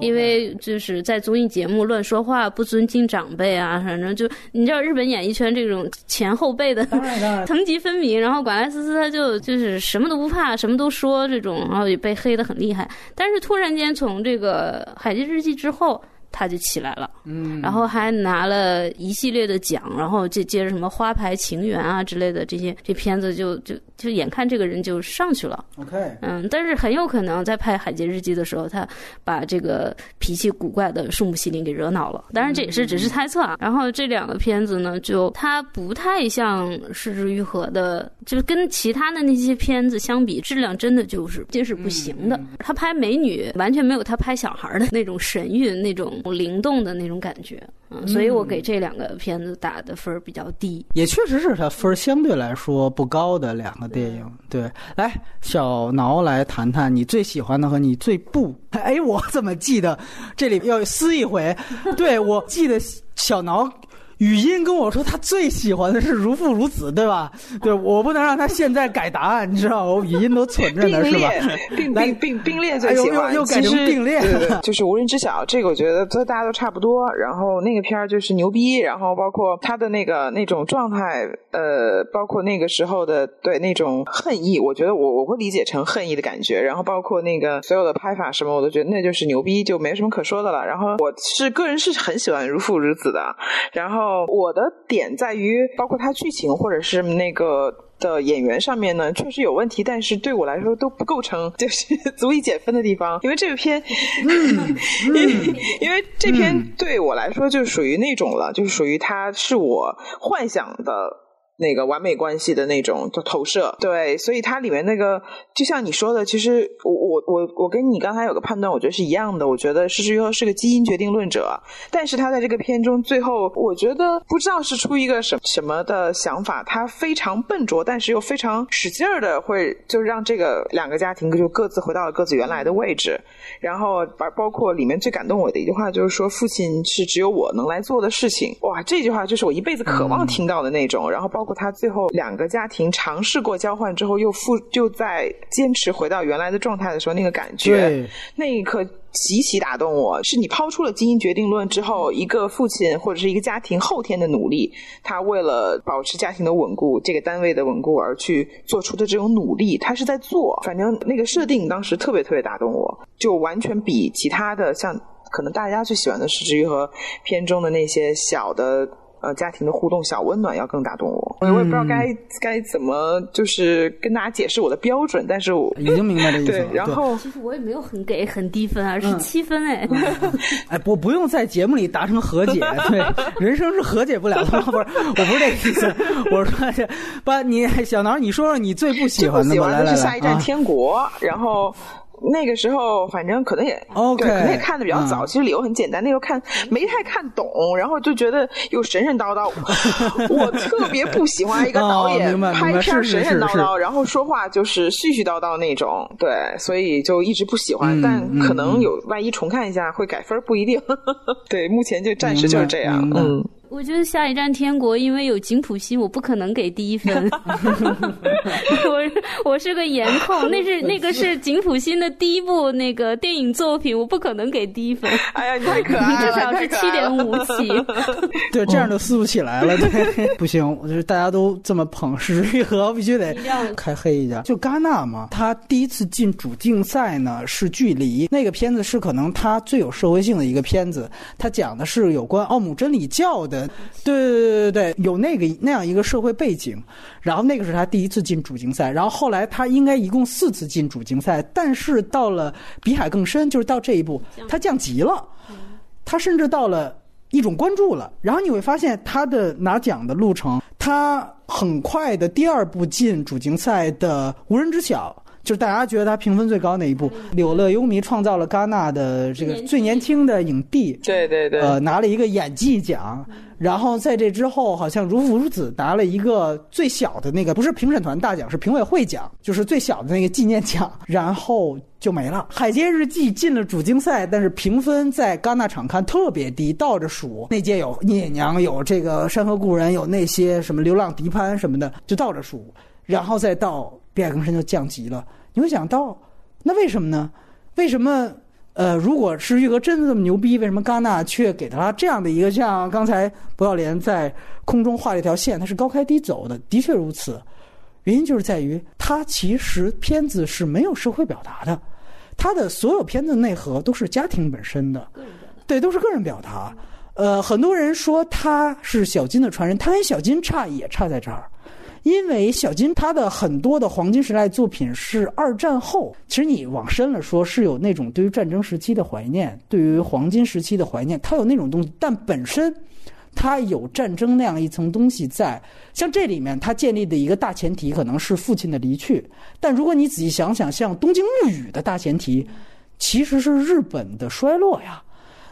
因为就是在综艺节目乱说话、不尊敬长辈啊，反正就你知道日本演艺圈这种前后辈的 层级分明，然后管莱斯斯他就就是什么都不怕，什么都说这种，然后也被黑的很厉害。但是突然间从这个《海街日记》之后。他就起来了，嗯，然后还拿了一系列的奖，然后接接着什么花牌情缘啊之类的这些，这片子就就就眼看这个人就上去了，OK，嗯，但是很有可能在拍《海街日记》的时候，他把这个脾气古怪的树木希林给惹恼了，当然这也是只是猜测啊。然后这两个片子呢，就它不太像《失之愈合》的，就跟其他的那些片子相比，质量真的就是就是不行的。他拍美女完全没有他拍小孩的那种神韵那种。灵动的那种感觉，嗯，所以我给这两个片子打的分比较低，也确实是他分相对来说不高的两个电影。对，来小挠来谈谈你最喜欢的和你最不……哎，我怎么记得这里要撕一回？对我记得小挠。语音跟我说他最喜欢的是如父如子，对吧？对我不能让他现在改答案，你知道我语音都存着呢，是吧？并并并并列最喜欢，又改成并列，就是无人知晓。这个我觉得这大家都差不多。然后那个片儿就是牛逼，然后包括他的那个那种状态，呃，包括那个时候的对那种恨意，我觉得我我会理解成恨意的感觉。然后包括那个所有的拍法什么，我都觉得那就是牛逼，就没什么可说的了。然后我是个人是很喜欢如父如子的，然后。我的点在于，包括它剧情或者是那个的演员上面呢，确实有问题，但是对我来说都不构成就是足以减分的地方。因为这个片，因为这篇对我来说就属于那种了，就是属于它是我幻想的。那个完美关系的那种的投射，对，所以它里面那个，就像你说的，其实我我我我跟你刚才有个判断，我觉得是一样的。我觉得施之优是个基因决定论者，但是他在这个片中最后，我觉得不知道是出一个什什么的想法，他非常笨拙，但是又非常使劲儿的，会就让这个两个家庭就各自回到了各自原来的位置。然后把包括里面最感动我的一句话，就是说父亲是只有我能来做的事情。哇，这句话就是我一辈子渴望听到的那种。然后包。包括他最后两个家庭尝试过交换之后，又复又在坚持回到原来的状态的时候，那个感觉，那一刻。极其打动我，是你抛出了基因决定论之后，一个父亲或者是一个家庭后天的努力，他为了保持家庭的稳固，这个单位的稳固而去做出的这种努力，他是在做。反正那个设定当时特别特别打动我，就完全比其他的像可能大家最喜欢的《失之愈和》片中的那些小的。呃，家庭的互动小温暖要更打动我，我也不知道该该怎么就是跟大家解释我的标准，但是我已经明白这意思了。然后其实我也没有很给很低分啊，是七分哎。哎，不不用在节目里达成和解，对，人生是和解不了的。不是，我不是这意思，我说这把你小南，你说说你最不喜欢的吧。来来来，下一站天国，然后。那个时候，反正可能也对，可能也看的比较早。其实理由很简单，那时候看没太看懂，然后就觉得又神神叨叨。我特别不喜欢一个导演拍片神神叨叨，然后说话就是絮絮叨叨那种。对，所以就一直不喜欢。但可能有万一重看一下会改分，不一定。对，目前就暂时就是这样。嗯。我觉得下一站天国，因为有井普西，我不可能给低分。我我是个颜控，那是那个是井普西的第一部那个电影作品，我不可能给低分。哎呀，你太可爱了！至少是七点五起。对，这样就撕不起来了。对，不行，我觉得大家都这么捧石玉和，必须得开黑一下。就戛纳嘛，他第一次进主竞赛呢，是距离那个片子是可能他最有社会性的一个片子，他讲的是有关奥姆真理教的。对对对对对有那个那样一个社会背景，然后那个是他第一次进主竞赛，然后后来他应该一共四次进主竞赛，但是到了比海更深，就是到这一步，他降级了，他甚至到了一种关注了，然后你会发现他的拿奖的路程，他很快的第二步进主竞赛的无人知晓。就是大家觉得他评分最高那一部《柳乐优弥》创造了戛纳的这个最年轻的影帝，对对对，呃，拿了一个演技奖。然后在这之后，好像如父如子拿了一个最小的那个，不是评审团大奖，是评委会奖，就是最小的那个纪念奖。然后就没了。《海街日记》进了主竞赛，但是评分在戛纳场看特别低，倒着数。那届有《聂娘》，有这个《山河故人》，有那些什么《流浪迪潘》什么的，就倒着数。然后再到。比尔更深就降级了，你会想到，那为什么呢？为什么？呃，如果是玉和真的这么牛逼，为什么戛纳却给他这样的一个像刚才不要脸在空中画了一条线，它是高开低走的？的确如此，原因就是在于他其实片子是没有社会表达的，他的所有片子内核都是家庭本身的，对，都是个人表达。呃，很多人说他是小金的传人，他跟小金差也差在这儿。因为小金他的很多的黄金时代作品是二战后，其实你往深了说，是有那种对于战争时期的怀念，对于黄金时期的怀念，他有那种东西，但本身他有战争那样一层东西在。像这里面他建立的一个大前提可能是父亲的离去，但如果你仔细想想，像《东京物语》的大前提其实是日本的衰落呀。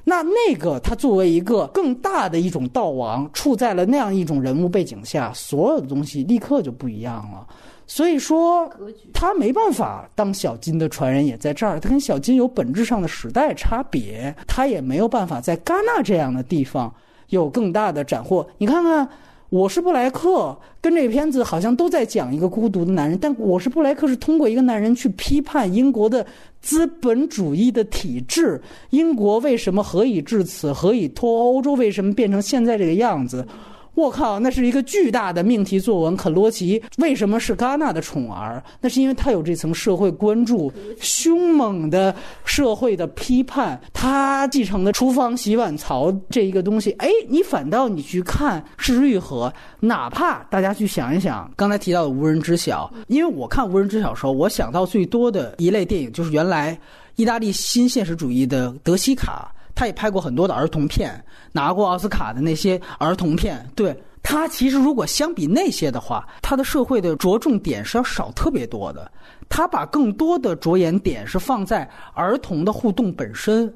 那那个他作为一个更大的一种道王，处在了那样一种人物背景下，所有的东西立刻就不一样了。所以说，他没办法当小金的传人，也在这儿。他跟小金有本质上的时代差别，他也没有办法在戛纳这样的地方有更大的斩获。你看看。我是布莱克，跟这个片子好像都在讲一个孤独的男人，但我是布莱克是通过一个男人去批判英国的资本主义的体制，英国为什么何以至此，何以脱欧，欧洲为什么变成现在这个样子。我靠，那是一个巨大的命题作文。肯罗奇为什么是戛纳的宠儿？那是因为他有这层社会关注，凶猛的社会的批判，他继承的厨房洗碗槽这一个东西。哎，你反倒你去看《失之愈合》，哪怕大家去想一想刚才提到的《无人知晓》，因为我看《无人知晓》的时候，我想到最多的一类电影就是原来意大利新现实主义的德西卡。他也拍过很多的儿童片，拿过奥斯卡的那些儿童片。对他，其实如果相比那些的话，他的社会的着重点是要少特别多的。他把更多的着眼点是放在儿童的互动本身。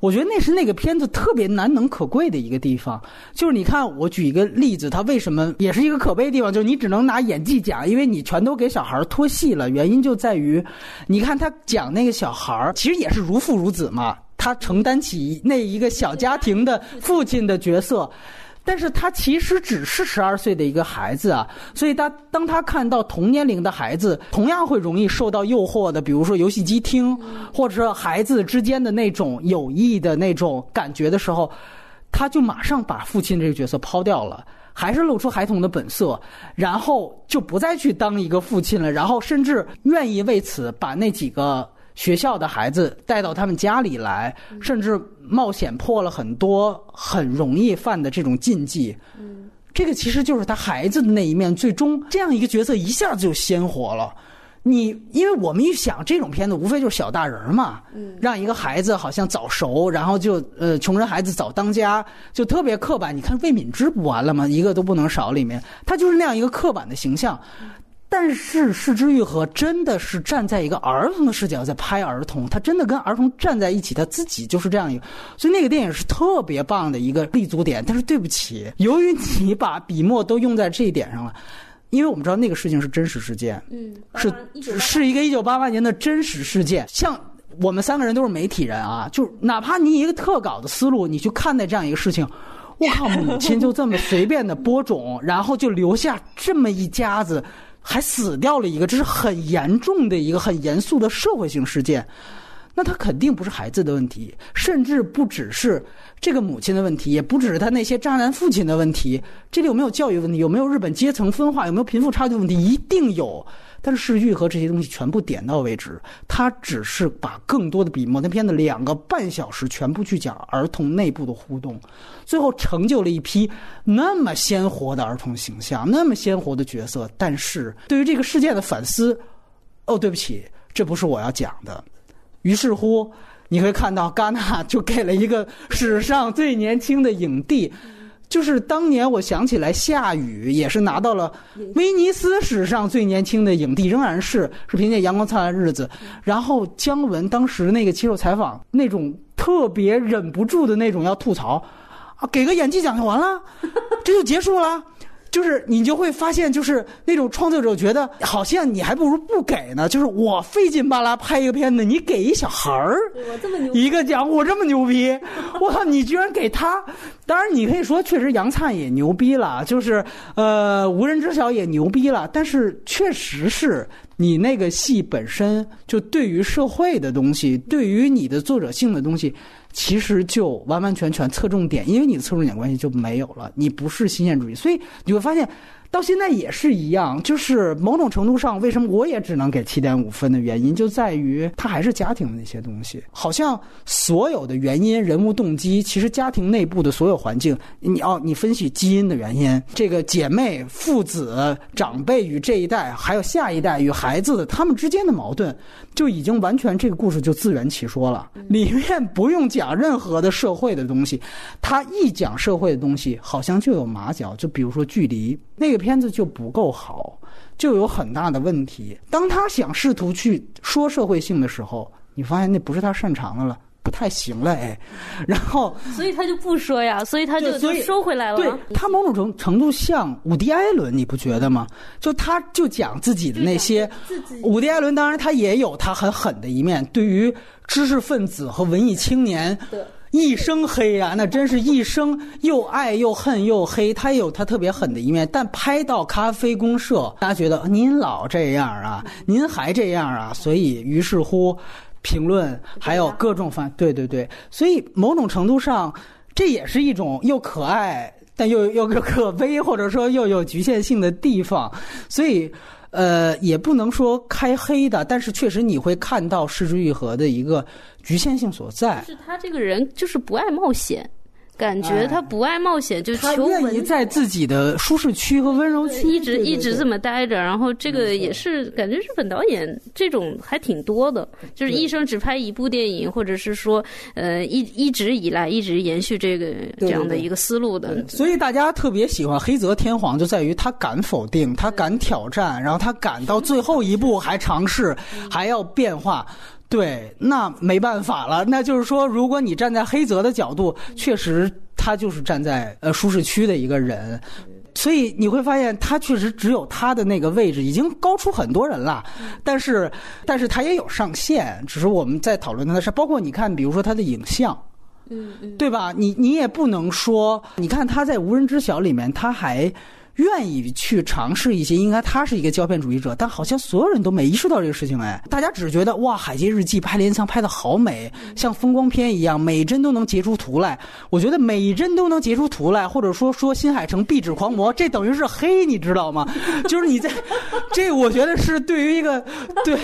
我觉得那是那个片子特别难能可贵的一个地方。就是你看，我举一个例子，他为什么也是一个可悲的地方？就是你只能拿演技讲，因为你全都给小孩托戏了。原因就在于，你看他讲那个小孩其实也是如父如子嘛。他承担起那一个小家庭的父亲的角色，但是他其实只是十二岁的一个孩子啊，所以他当他看到同年龄的孩子同样会容易受到诱惑的，比如说游戏机厅，或者说孩子之间的那种友谊的那种感觉的时候，他就马上把父亲这个角色抛掉了。还是露出孩童的本色，然后就不再去当一个父亲了，然后甚至愿意为此把那几个学校的孩子带到他们家里来，甚至冒险破了很多很容易犯的这种禁忌。嗯，这个其实就是他孩子的那一面，最终这样一个角色一下子就鲜活了。你因为我们一想这种片子，无非就是小大人嘛，让一个孩子好像早熟，然后就呃穷人孩子早当家，就特别刻板。你看魏敏芝不完了吗？一个都不能少，里面他就是那样一个刻板的形象。但是《失之愈合》真的是站在一个儿童的视角在拍儿童，他真的跟儿童站在一起，他自己就是这样一个，所以那个电影是特别棒的一个立足点。但是对不起，由于你把笔墨都用在这一点上了。因为我们知道那个事情是真实事件，嗯，是是一个一九八八年的真实事件。像我们三个人都是媒体人啊，就哪怕你一个特稿的思路，你去看待这样一个事情，我靠，母亲就这么随便的播种，然后就留下这么一家子，还死掉了一个，这是很严重的一个很严肃的社会性事件。那他肯定不是孩子的问题，甚至不只是这个母亲的问题，也不只是他那些渣男父亲的问题。这里有没有教育问题？有没有日本阶层分化？有没有贫富差距问题？一定有。但是世玉和这些东西全部点到为止，他只是把更多的笔墨，那片子两个半小时全部去讲儿童内部的互动，最后成就了一批那么鲜活的儿童形象，那么鲜活的角色。但是对于这个事件的反思，哦，对不起，这不是我要讲的。于是乎，你会看到戛纳就给了一个史上最年轻的影帝，就是当年我想起来，夏雨也是拿到了威尼斯史上最年轻的影帝，仍然是是凭借《阳光灿烂的日子》。然后姜文当时那个接受采访，那种特别忍不住的那种要吐槽，啊，给个演技奖就完了，这就结束了。就是你就会发现，就是那种创作者觉得，好像你还不如不给呢。就是我费劲巴拉拍一个片子，你给一小孩儿一个奖，我这么牛逼，我靠，你居然给他！当然，你可以说确实杨灿也牛逼了，就是呃无人知晓也牛逼了。但是确实是你那个戏本身就对于社会的东西，对于你的作者性的东西。其实就完完全全侧重点，因为你的侧重点关系就没有了，你不是新鲜主义，所以你会发现。到现在也是一样，就是某种程度上，为什么我也只能给七点五分的原因，就在于它还是家庭的那些东西。好像所有的原因、人物动机，其实家庭内部的所有环境，你哦，你分析基因的原因，这个姐妹、父子、长辈与这一代，还有下一代与孩子的他们之间的矛盾，就已经完全这个故事就自圆其说了。里面不用讲任何的社会的东西，他一讲社会的东西，好像就有马脚。就比如说距离。那个片子就不够好，就有很大的问题。当他想试图去说社会性的时候，你发现那不是他擅长的了，不太行了哎。然后，所以他就不说呀，所以他就就收回来了。对他某种程程度像伍迪·艾伦，你不觉得吗？就他就讲自己的那些。伍迪·艾伦当然他也有他很狠的一面，对于知识分子和文艺青年。一生黑啊，那真是一生又爱又恨又黑。他有他特别狠的一面，但拍到咖啡公社，大家觉得您老这样啊，您还这样啊，所以于是乎，评论还有各种反，对对对，所以某种程度上，这也是一种又可爱但又又可悲，或者说又有局限性的地方，所以。呃，也不能说开黑的，但是确实你会看到失之愈合的一个局限性所在。是他这个人就是不爱冒险。感觉他不爱冒险，就他愿意在自己的舒适区和温柔区一直一直这么待着。然后这个也是感觉日本导演这种还挺多的，就是一生只拍一部电影，或者是说呃一一直以来一直延续这个这样的一个思路的。所以大家特别喜欢黑泽天皇，就在于他敢否定，他敢挑战，然后他敢到最后一步还尝试，还要变化。对，那没办法了。那就是说，如果你站在黑泽的角度，确实他就是站在呃舒适区的一个人，所以你会发现他确实只有他的那个位置已经高出很多人了。但是，但是他也有上限。只是我们在讨论他的事，包括你看，比如说他的影像，嗯嗯，对吧？你你也不能说，你看他在《无人知晓》里面，他还。愿意去尝试一些，应该他是一个胶片主义者，但好像所有人都没意识到这个事情哎，大家只觉得哇，《海街日记》拍镰仓拍的好美，像风光片一样，每帧都能截出图来。我觉得每帧都能截出图来，或者说说新海诚壁纸狂魔，这等于是黑，你知道吗？就是你在这，我觉得是对于一个对，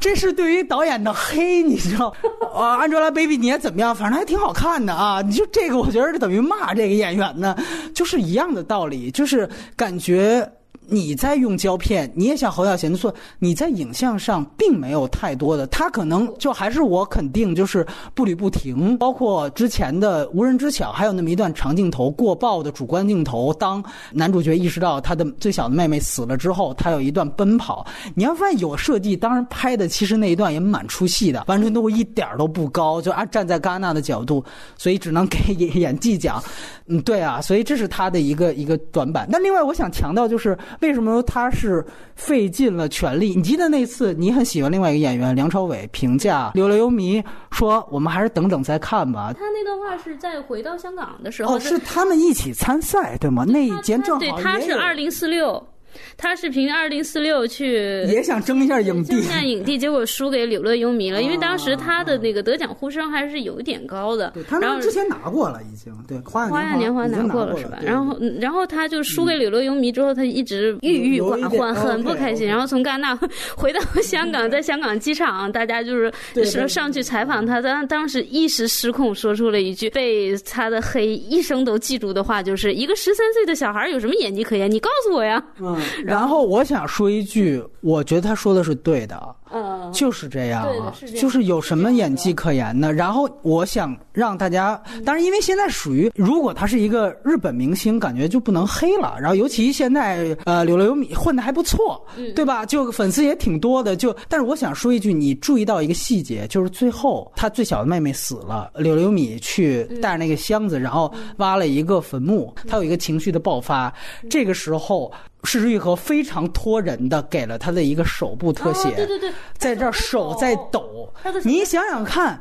这是对于导演的黑，你知道？啊，Angelababy 你也怎么样？反正还挺好看的啊。你就这个，我觉得这等于骂这个演员呢，就是一样的道理，就是。感觉。你在用胶片，你也像侯孝贤说，你在影像上并没有太多的，他可能就还是我肯定就是步履不停，包括之前的无人知晓，还有那么一段长镜头过曝的主观镜头，当男主角意识到他的最小的妹妹死了之后，他有一段奔跑，你要发现有设计，当然拍的其实那一段也蛮出戏的，完成度一点都不高，就啊站在戛纳的角度，所以只能给演演技奖，嗯，对啊，所以这是他的一个一个短板。那另外我想强调就是。为什么他是费尽了全力？你记得那次你很喜欢另外一个演员梁朝伟评价《流流迷》，说我们还是等等再看吧。他那段话是在回到香港的时候，哦，是他们一起参赛对吗？那一间正好对，他是二零四六。他是凭二零四六去也想争一下影帝，争一下影帝，结果输给柳乐优弥了。因为当时他的那个得奖呼声还是有一点高的。对，他之前拿过了，已经对《花样年华》拿过了是吧？然后，然后他就输给柳乐优弥之后，他一直郁郁寡欢，很不开心。然后从戛纳 回到香港，在香港机场，大家就是说上去采访他，当当时一时失控，说出了一句被他的黑一生都记住的话，就是一个十三岁的小孩有什么演技可言？你告诉我呀。嗯。然后我想说一句，我觉得他说的是对的。嗯，就是这样啊，就是有什么演技可言呢？然后我想让大家，当然因为现在属于，如果他是一个日本明星，感觉就不能黑了。然后尤其现在，呃，柳乐优弥混的还不错，对吧？就粉丝也挺多的。就，但是我想说一句，你注意到一个细节，就是最后他最小的妹妹死了，柳乐优弥去带着那个箱子，然后挖了一个坟墓，他有一个情绪的爆发。这个时候，石之愈合非常托人的给了他的一个手部特写。对对对。在这儿手在抖，你想想看，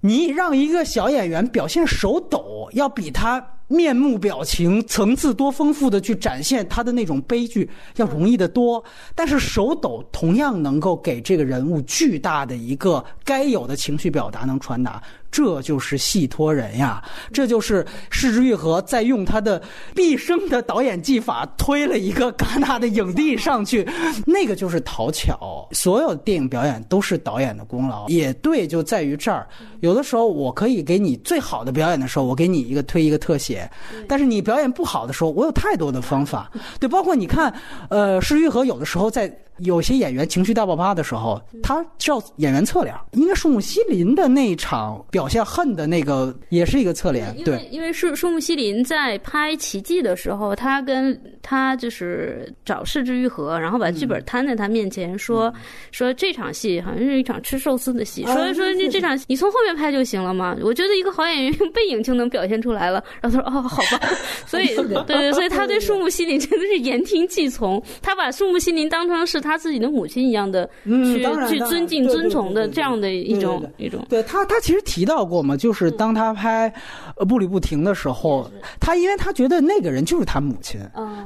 你让一个小演员表现手抖，要比他面目表情层次多丰富的去展现他的那种悲剧要容易的多。但是手抖同样能够给这个人物巨大的一个该有的情绪表达能传达。这就是戏托人呀，这就是失之愈合在用他的毕生的导演技法推了一个戛纳的影帝上去，那个就是讨巧。所有电影表演都是导演的功劳，也对，就在于这儿。有的时候我可以给你最好的表演的时候，我给你一个推一个特写，但是你表演不好的时候，我有太多的方法。对，包括你看，呃，施玉和有的时候在。有些演员情绪大爆发的时候，他叫演员侧脸。应该树木希林的那一场表现恨的那个也是一个侧脸。对，因为树树木希林在拍《奇迹》的时候，他跟他就是找柿之愈合，然后把剧本摊在他面前，说说这场戏好像是一场吃寿司的戏，说说你这场你从后面拍就行了嘛。我觉得一个好演员用背影就能表现出来了。然后他说哦，好吧。所以 对对，所以他对树木希林真的是言听计从，他把树木希林当成是他。他自己的母亲一样的去去尊敬、尊崇的这样的一种一种。对他，他其实提到过嘛，就是当他拍《步履不停》的时候，他因为他觉得那个人就是他母亲，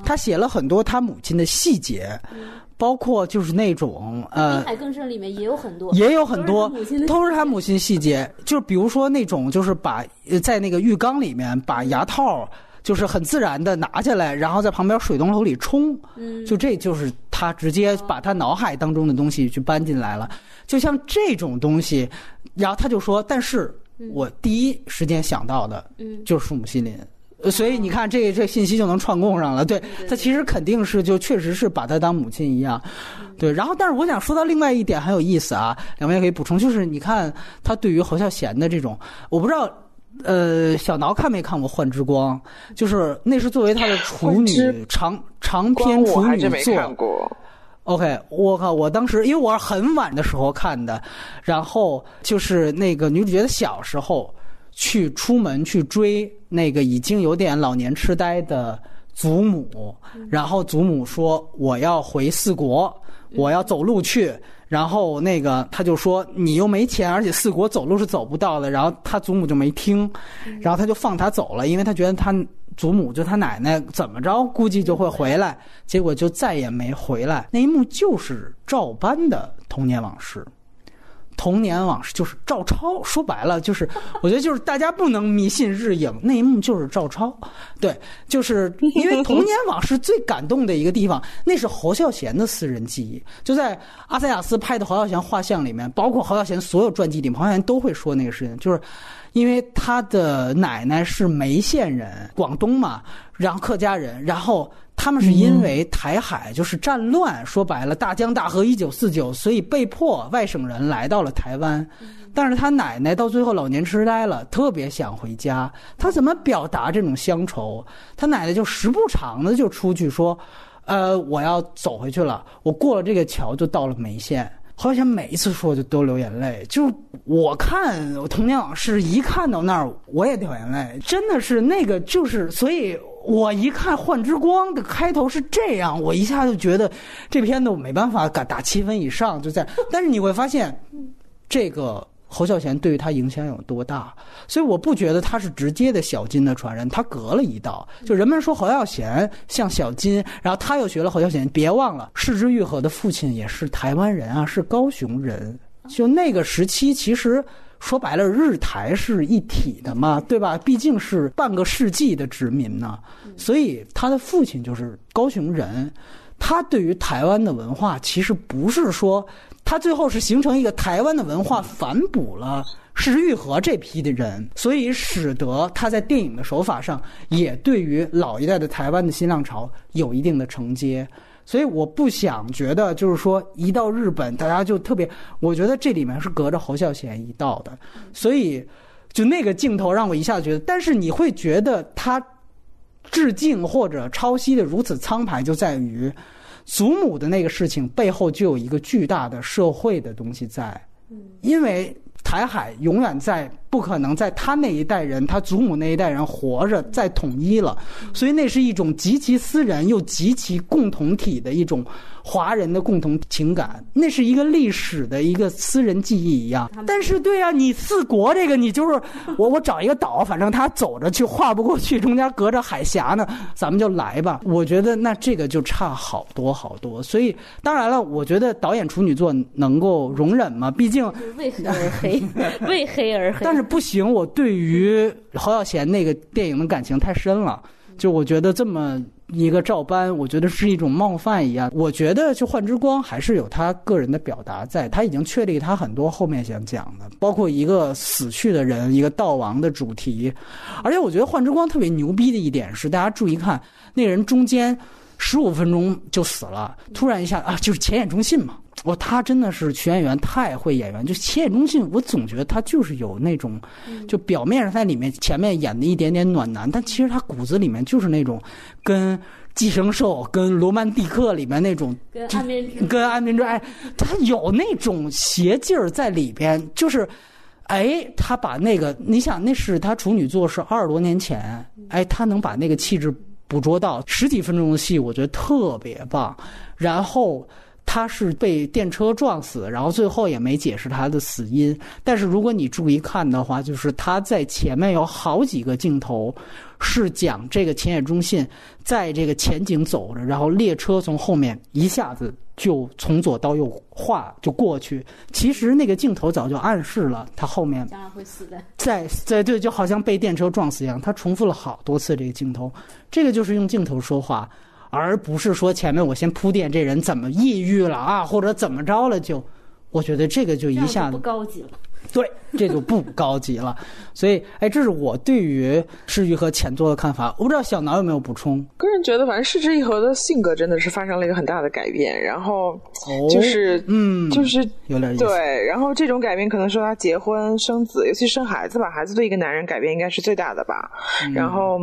他写了很多他母亲的细节，包括就是那种呃，《海更深》里面也有很多，也有很多都是他母亲细节，就比如说那种就是把在那个浴缸里面把牙套。就是很自然的拿下来，然后在旁边水龙头里冲，就这就是他直接把他脑海当中的东西去搬进来了。就像这种东西，然后他就说：“但是我第一时间想到的，就是树木心林。”所以你看，这这信息就能串供上了。对他其实肯定是就确实是把他当母亲一样。对，然后但是我想说到另外一点很有意思啊，两位可以补充，就是你看他对于侯孝贤的这种，我不知道。呃，小挠看没看过《幻之光》？就是那是作为他的处女长长篇处女作。OK，我靠！我当时因为我是很晚的时候看的，然后就是那个女主角的小时候去出门去追那个已经有点老年痴呆的祖母，然后祖母说我要回四国，我要走路去。然后那个他就说你又没钱，而且四国走路是走不到的。然后他祖母就没听，然后他就放他走了，因为他觉得他祖母就他奶奶怎么着估计就会回来，结果就再也没回来。那一幕就是照搬的童年往事。童年往事就是照抄，说白了就是，我觉得就是大家不能迷信日影那一幕就是照抄，对，就是因为童年往事最感动的一个地方，那是侯孝贤的私人记忆，就在阿塞亚斯拍的侯孝贤画像里面，包括侯孝贤所有传记里，侯孝贤都会说那个事情，就是因为他的奶奶是梅县人，广东嘛，然后客家人，然后。他们是因为台海就是战乱，说白了，大江大河一九四九，所以被迫外省人来到了台湾。但是他奶奶到最后老年痴呆了，特别想回家。他怎么表达这种乡愁？他奶奶就时不常的就出去说：“呃，我要走回去了。我过了这个桥就到了梅县。”好像每一次说就都流眼泪。就我看《童年往事》，一看到那儿我也掉眼泪。真的是那个，就是所以。我一看《幻之光》的开头是这样，我一下就觉得这片子我没办法打打七分以上，就在。但是你会发现，这个侯孝贤对于他影响有多大，所以我不觉得他是直接的小金的传人，他隔了一道。就人们说侯孝贤像小金，然后他又学了侯孝贤。别忘了，世之愈合的父亲也是台湾人啊，是高雄人。就那个时期，其实。说白了，日台是一体的嘛，对吧？毕竟是半个世纪的殖民呢，所以他的父亲就是高雄人。他对于台湾的文化，其实不是说他最后是形成一个台湾的文化，反哺了石玉和这批的人，所以使得他在电影的手法上也对于老一代的台湾的新浪潮有一定的承接。所以我不想觉得，就是说一到日本，大家就特别。我觉得这里面是隔着侯孝贤一道的，所以就那个镜头让我一下觉得。但是你会觉得他致敬或者抄袭的如此苍白，就在于祖母的那个事情背后就有一个巨大的社会的东西在，因为台海永远在。不可能在他那一代人，他祖母那一代人活着再统一了，所以那是一种极其私人又极其共同体的一种华人的共同情感，那是一个历史的一个私人记忆一样。但是，对呀，你四国这个，你就是 我，我找一个岛，反正他走着去，跨不过去，中间隔着海峡呢，咱们就来吧。我觉得那这个就差好多好多。所以，当然了，我觉得导演处女座能够容忍吗？毕竟为黑而黑，为黑而黑。但是。不行，我对于侯耀贤那个电影的感情太深了，就我觉得这么一个照搬，我觉得是一种冒犯一样。我觉得就《幻之光》还是有他个人的表达，在他已经确立他很多后面想讲的，包括一个死去的人，一个悼亡的主题。而且我觉得《幻之光》特别牛逼的一点是，大家注意看，那人中间十五分钟就死了，突然一下啊，就是前眼中信嘛。我他真的是群演员，太会演员。就前眼中信，我总觉得他就是有那种，就表面上在里面前面演的一点点暖男，但其实他骨子里面就是那种，跟寄生兽、跟罗曼蒂克里面那种，跟安眠跟安眠哎，他有那种邪劲儿在里边。就是，哎，他把那个，你想那是他处女作是二十多年前，哎，他能把那个气质捕捉到十几分钟的戏，我觉得特别棒。然后。他是被电车撞死，然后最后也没解释他的死因。但是如果你注意看的话，就是他在前面有好几个镜头，是讲这个前野忠信在这个前景走着，然后列车从后面一下子就从左到右画就过去。其实那个镜头早就暗示了他后面会死的，在在对，就好像被电车撞死一样。他重复了好多次这个镜头，这个就是用镜头说话。而不是说前面我先铺垫这人怎么抑郁了啊，或者怎么着了，就我觉得这个就一下子不高级了。对，这就不高级了。所以，哎，这是我对于世玉和前作的看法。我不知道小挠有没有补充。个人觉得，反正世之一和的性格真的是发生了一个很大的改变。然后就是嗯，就是有点。对，然后这种改变可能说他结婚生子，尤其生孩子吧，孩子对一个男人改变应该是最大的吧。然后。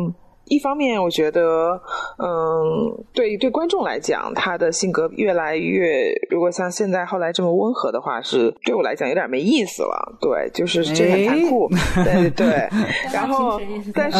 一方面，我觉得，嗯，对对观众来讲，他的性格越来越，如果像现在后来这么温和的话，是对我来讲有点没意思了。对，就是这很残酷。对对。然后，但是，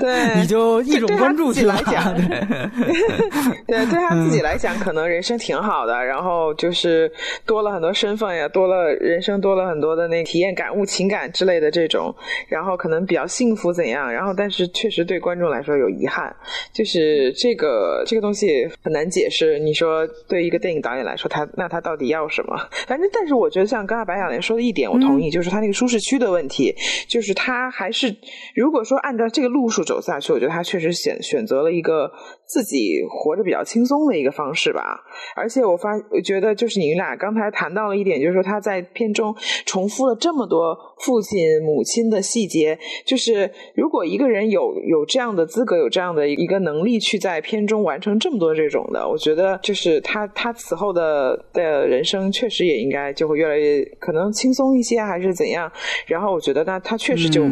对，你就一种关注去来讲，对，对他自己来讲，可能人生挺好的，然后就是多了很多身份呀，多了人生多了很多的那体验、感悟、情感之类的这种，然后可能比较幸福怎样？然后，但是。确实对观众来说有遗憾，就是这个这个东西很难解释。你说对一个电影导演来说，他那他到底要什么？反正，但是我觉得像刚才白小莲说的一点，我同意，就是他那个舒适区的问题，就是他还是如果说按照这个路数走下去，我觉得他确实选选择了一个自己活着比较轻松的一个方式吧。而且我发我觉得就是你们俩刚才谈到了一点，就是说他在片中重复了这么多父亲母亲的细节，就是如果一个人有。有这样的资格，有这样的一个能力，去在片中完成这么多这种的，我觉得就是他他此后的的人生确实也应该就会越来越可能轻松一些，还是怎样？然后我觉得他他确实就。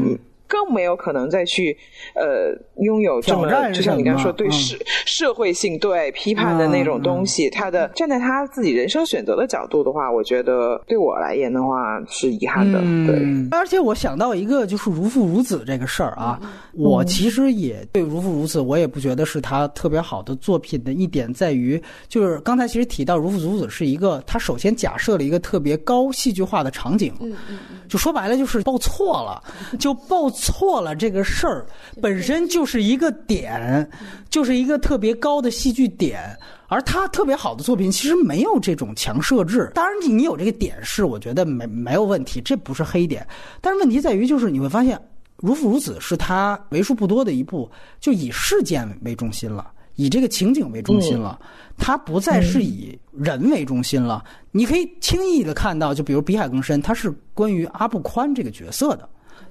更没有可能再去，呃，拥有这么就像你刚才说对社社会性对批判的那种东西。他的站在他自己人生选择的角度的话，我觉得对我来言的话是遗憾的。对，而且我想到一个就是如父如子这个事儿啊，我其实也对如父如子，我也不觉得是他特别好的作品的一点在于，就是刚才其实提到如父如子是一个，他首先假设了一个特别高戏剧化的场景，嗯嗯，就说白了就是报错了，就报。错了，这个事儿本身就是一个点，就是一个特别高的戏剧点。而他特别好的作品其实没有这种强设置。当然，你有这个点是我觉得没没有问题，这不是黑点。但是问题在于，就是你会发现，《如父如子》是他为数不多的一部就以事件为中心了，以这个情景为中心了，他不再是以人为中心了。你可以轻易的看到，就比如《比海更深》，它是关于阿布宽这个角色的。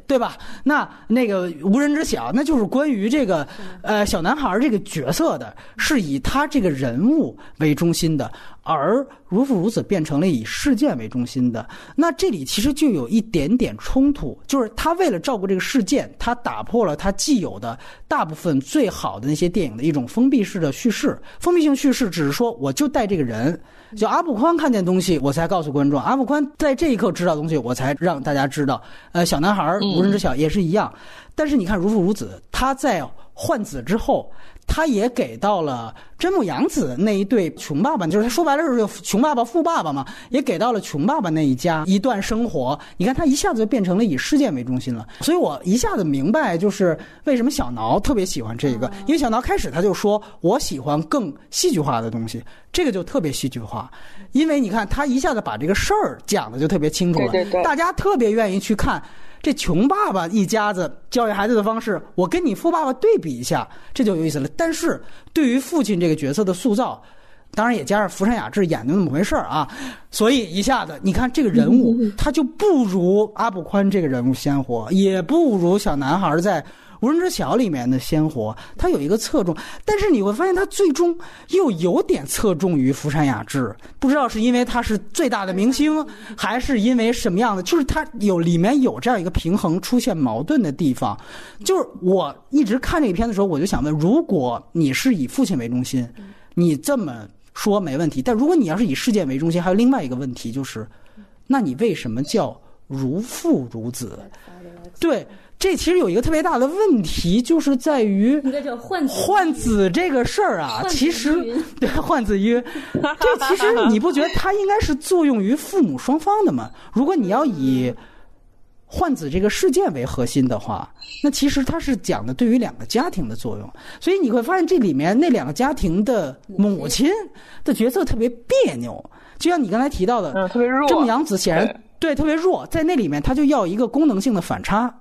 对吧？那那个无人知晓，那就是关于这个呃小男孩这个角色的，是以他这个人物为中心的，而如父如此变成了以事件为中心的。那这里其实就有一点点冲突，就是他为了照顾这个事件，他打破了他既有的大部分最好的那些电影的一种封闭式的叙事。封闭性叙事只是说，我就带这个人。就阿布宽看见东西，我才告诉观众；阿布宽在这一刻知道东西，我才让大家知道。呃，小男孩无人知晓也是一样。但是你看，如父如子，他在换子之后。他也给到了真木阳子那一对穷爸爸，就是他说白了就是穷爸爸富爸爸嘛，也给到了穷爸爸那一家一段生活。你看他一下子就变成了以事件为中心了，所以我一下子明白，就是为什么小挠特别喜欢这个，因为小挠开始他就说我喜欢更戏剧化的东西，这个就特别戏剧化，因为你看他一下子把这个事儿讲的就特别清楚了，大家特别愿意去看。这穷爸爸一家子教育孩子的方式，我跟你富爸爸对比一下，这就有意思了。但是对于父亲这个角色的塑造，当然也加上福山雅治演的那么回事儿啊，所以一下子你看这个人物，他就不如阿布宽这个人物鲜活，也不如小男孩在。无人知晓里面的鲜活，它有一个侧重，但是你会发现它最终又有点侧重于福山雅治，不知道是因为他是最大的明星，还是因为什么样的，就是它有里面有这样一个平衡出现矛盾的地方。就是我一直看这个片的时候，我就想问：如果你是以父亲为中心，你这么说没问题；但如果你要是以事件为中心，还有另外一个问题就是，那你为什么叫如父如子？对。这其实有一个特别大的问题，就是在于换子这个事儿啊，其实对 换子晕，这其实 你不觉得它应该是作用于父母双方的吗？如果你要以换子这个事件为核心的话，那其实它是讲的对于两个家庭的作用，所以你会发现这里面那两个家庭的母亲的角色特别别扭，就像你刚才提到的，嗯，特别弱，正阳子显然。对，特别弱，在那里面他就要一个功能性的反差，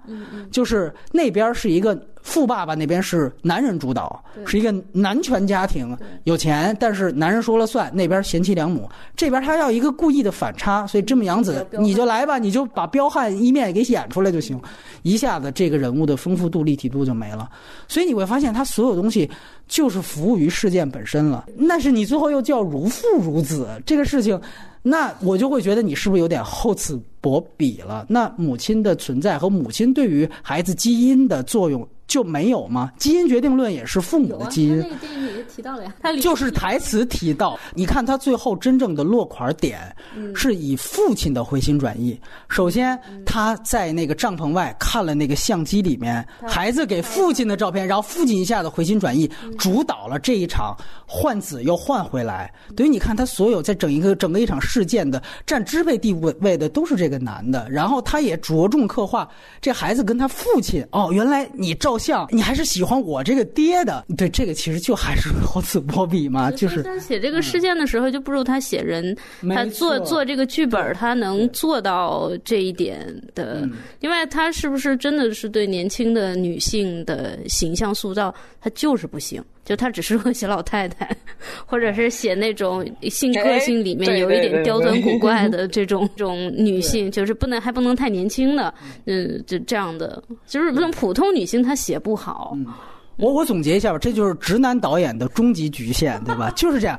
就是那边是一个富爸爸，那边是男人主导，是一个男权家庭，有钱，但是男人说了算，那边贤妻良母，这边他要一个故意的反差，所以这么杨子你就来吧，你就把彪悍一面给演出来就行，一下子这个人物的丰富度、立体度就没了，所以你会发现他所有东西就是服务于事件本身了，但是你最后又叫如父如子，这个事情。那我就会觉得你是不是有点厚此薄彼了？那母亲的存在和母亲对于孩子基因的作用就没有吗？基因决定论也是父母的基因。那个电影里提到了呀，他就是台词提到。你看他最后真正的落款点，是以父亲的回心转意。首先他在那个帐篷外看了那个相机里面孩子给父亲的照片，然后父亲一下子回心转意，主导了这一场换子又换回来。等于你看他所有在整一个整个一场事件的占支配地位的都是这个男的，然后他也着重刻画这孩子跟他父亲。哦，原来你照。像你还是喜欢我这个爹的，对这个其实就还是厚此薄彼嘛，就是他写这个事件的时候就不如他写人，他做做这个剧本，他能做到这一点的。另外，他是不是真的是对年轻的女性的形象塑造，他就是不行。就他只适合写老太太，或者是写那种性个性里面有一点刁钻古怪的这种种女性，就是不能还不能太年轻的，嗯，就这样的，就是这种普通女性她写不好。我我总结一下吧，这就是直男导演的终极局限，对吧？就是这样，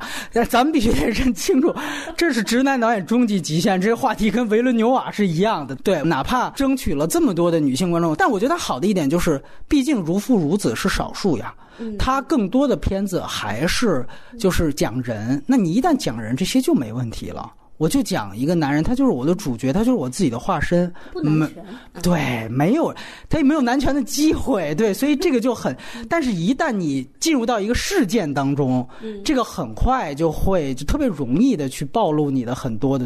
咱们必须得认清楚，这是直男导演终极极限。这个话题跟维伦纽瓦是一样的，对，哪怕争取了这么多的女性观众，但我觉得好的一点就是，毕竟如父如子是少数呀。他更多的片子还是就是讲人，那你一旦讲人，这些就没问题了。我就讲一个男人，他就是我的主角，他就是我自己的化身。不男权，对，没有，他也没有男权的机会，对，所以这个就很。但是，一旦你进入到一个事件当中，这个很快就会就特别容易的去暴露你的很多的。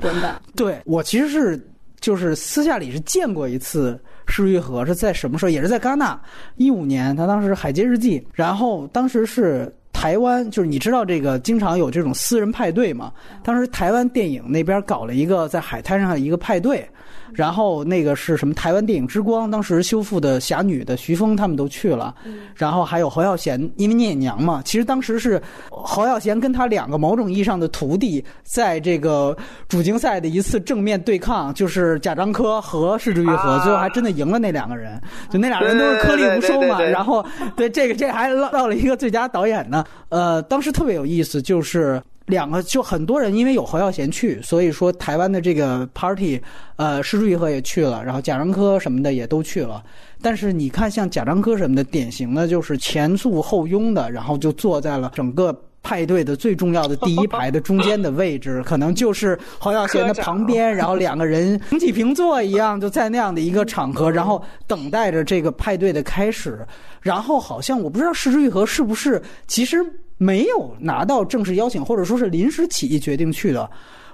对，我其实是就是私下里是见过一次施玉和是在什么时候，也是在戛纳，一五年，他当时《海街日记》，然后当时是。台湾就是你知道这个经常有这种私人派对嘛？当时台湾电影那边搞了一个在海滩上的一个派对。然后那个是什么？台湾电影之光，当时修复的《侠女》的徐峰他们都去了。然后还有侯耀贤，因为聂隐娘嘛。其实当时是侯耀贤跟他两个某种意义上的徒弟，在这个主竞赛的一次正面对抗，就是贾樟柯和释之愈合，最后还真的赢了那两个人。就那两个人都是颗粒无收嘛。然后对这个这还捞到了一个最佳导演呢。呃，当时特别有意思，就是。两个就很多人，因为有侯耀贤去，所以说台湾的这个 party，呃，施玉和也去了，然后贾樟柯什么的也都去了。但是你看，像贾樟柯什么的，典型的就是前簇后拥的，然后就坐在了整个派对的最重要的第一排的中间的位置，可能就是侯耀贤的旁边，然后两个人平起平坐一样，就在那样的一个场合，然后等待着这个派对的开始。然后好像我不知道施之玉和是不是其实。没有拿到正式邀请，或者说是临时起意决定去的。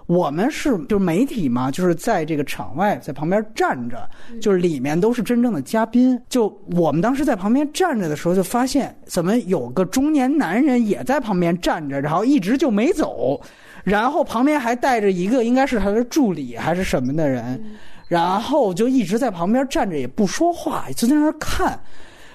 我们是就是媒体嘛，就是在这个场外在旁边站着，就是里面都是真正的嘉宾。就我们当时在旁边站着的时候，就发现怎么有个中年男人也在旁边站着，然后一直就没走，然后旁边还带着一个应该是他的助理还是什么的人，然后就一直在旁边站着也不说话，就在那儿看。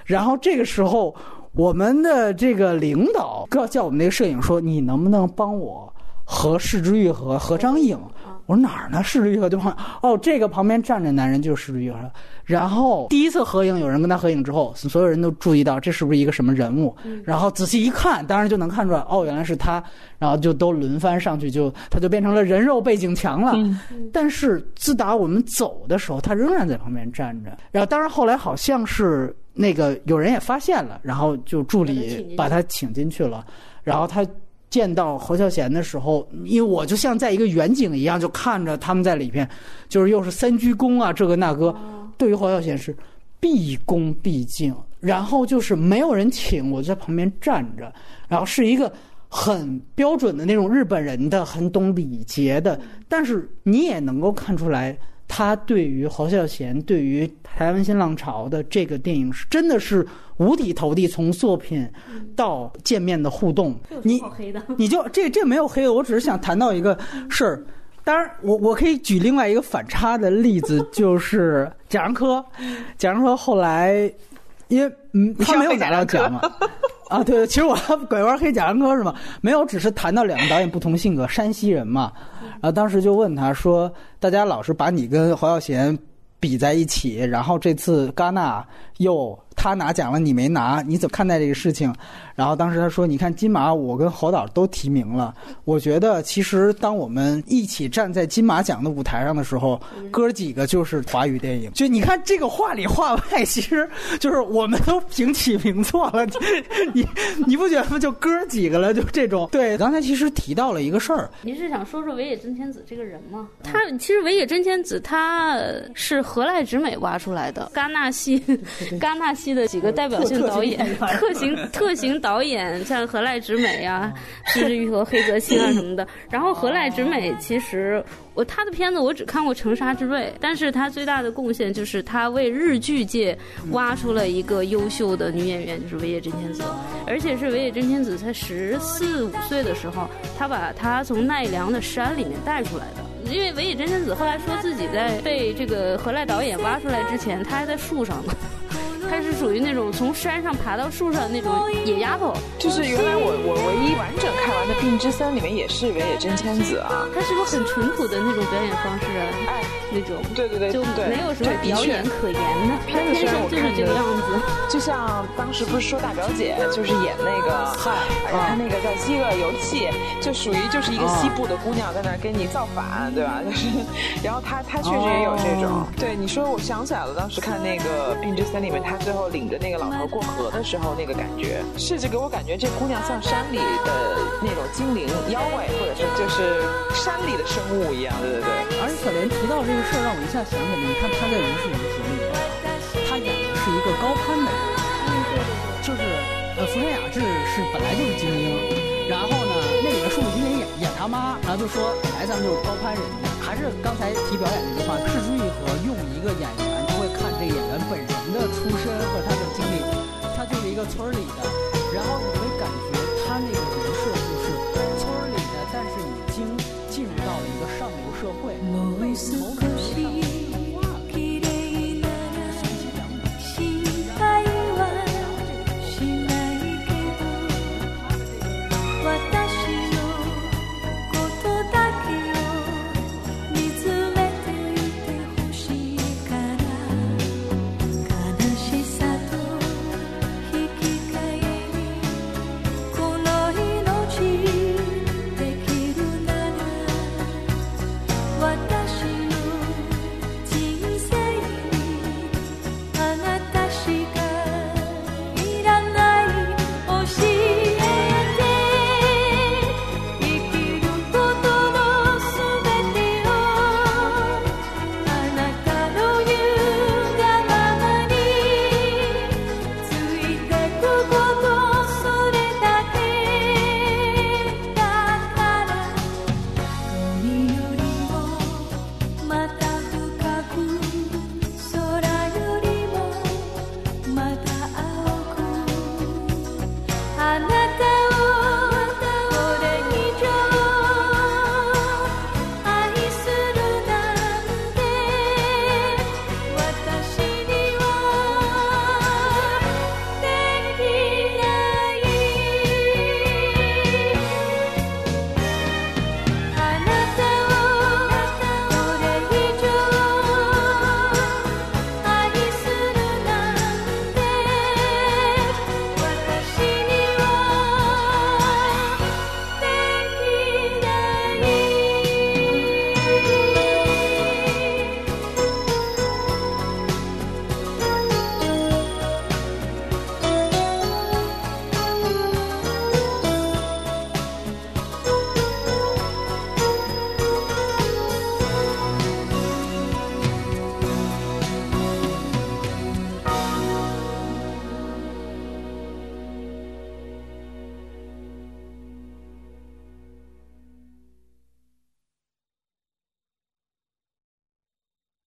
然后这个时候。我们的这个领导叫我们那个摄影说：“你能不能帮我和释之玉和合张影？”我说：“哪儿呢？释之玉和对方哦，这个旁边站着男人就是释之玉和。然后第一次合影，有人跟他合影之后，所有人都注意到这是不是一个什么人物？然后仔细一看，当然就能看出来，哦，原来是他。然后就都轮番上去，就他就变成了人肉背景墙了。但是自打我们走的时候，他仍然在旁边站着。然后当然后来好像是。那个有人也发现了，然后就助理把他请进去了。然后他见到侯孝贤的时候，因为我就像在一个远景一样，就看着他们在里边，就是又是三鞠躬啊，这个那个。对于侯孝贤是毕恭毕敬，然后就是没有人请，我就在旁边站着，然后是一个很标准的那种日本人的，很懂礼节的。但是你也能够看出来。他对于侯孝贤，对于台湾新浪潮的这个电影是真的是五体投地，从作品到见面的互动，你 你就这这没有黑的，我只是想谈到一个事儿。当然，我我可以举另外一个反差的例子，就是 贾樟柯。贾樟柯后来因为嗯，他没有拿到奖嘛。啊，对，其实我拐弯黑贾樟柯是吗？没有，只是谈到两个导演不同性格，山西人嘛。然后当时就问他说：“大家老是把你跟侯耀贤比在一起，然后这次戛纳又他拿奖了，你没拿，你怎么看待这个事情？然后当时他说：“你看金马，我跟侯导都提名了。我觉得其实当我们一起站在金马奖的舞台上的时候，哥几个就是华语电影。就你看这个话里话外，其实就是我们都平起平坐了。你你不觉得吗？就哥几个了，就这种。对，刚才其实提到了一个事儿，您是想说说尾野真千子这个人吗？他其实尾野真千子他是何濑直美挖出来的，戛纳系，戛纳系的几个代表性 导演，特型特型。导演像河濑直美啊，石之予和黑泽清啊什么的。然后河濑直美其实我他的片子我只看过《城沙之瑞》，但是他最大的贡献就是他为日剧界挖出了一个优秀的女演员，就是尾野真千子。而且是尾野真千子才十四五岁的时候，他把她从奈良的山里面带出来的。因为尾野真千子后来说自己在被这个河濑导演挖出来之前，他还在树上呢。她是属于那种从山上爬到树上的那种野丫头，就是原来我我唯一完整看完的《病之森》里面也是尾野真千子啊，她是个很淳朴的那种表演方式？哎，那种对对对，就没有什么表演可言的，片子上就是这个样子。就像当时不是说大表姐就是演那个，嗨，她那个叫《饥饿游戏》，就属于就是一个西部的姑娘在那跟你造反，对吧？就是，然后她她确实也有这种。对你说，我想起来了，当时看那个《冰之森》里面她。最后领着那个老头过河的时候，那个感觉，甚至给我感觉这姑娘像山里的那种精灵、妖怪，或者是就是山里的生物一样，对对对。而且可怜提到这个事儿，让我一下想起来，你看他在《如是如何》里面，他演的是一个高攀的人，就是呃，福山雅治是本来就是精英，然后呢，那里面树木精灵演演他妈，然后就说本来咱们就是高攀人家，还是刚才提表演那句话，是之愈和用一个演员就会看这个演员本人。的出身和他的经历，他就是一个村里的，然后你会感觉他那个人设就，但是已经进入到了一个上流社会，为某种生上。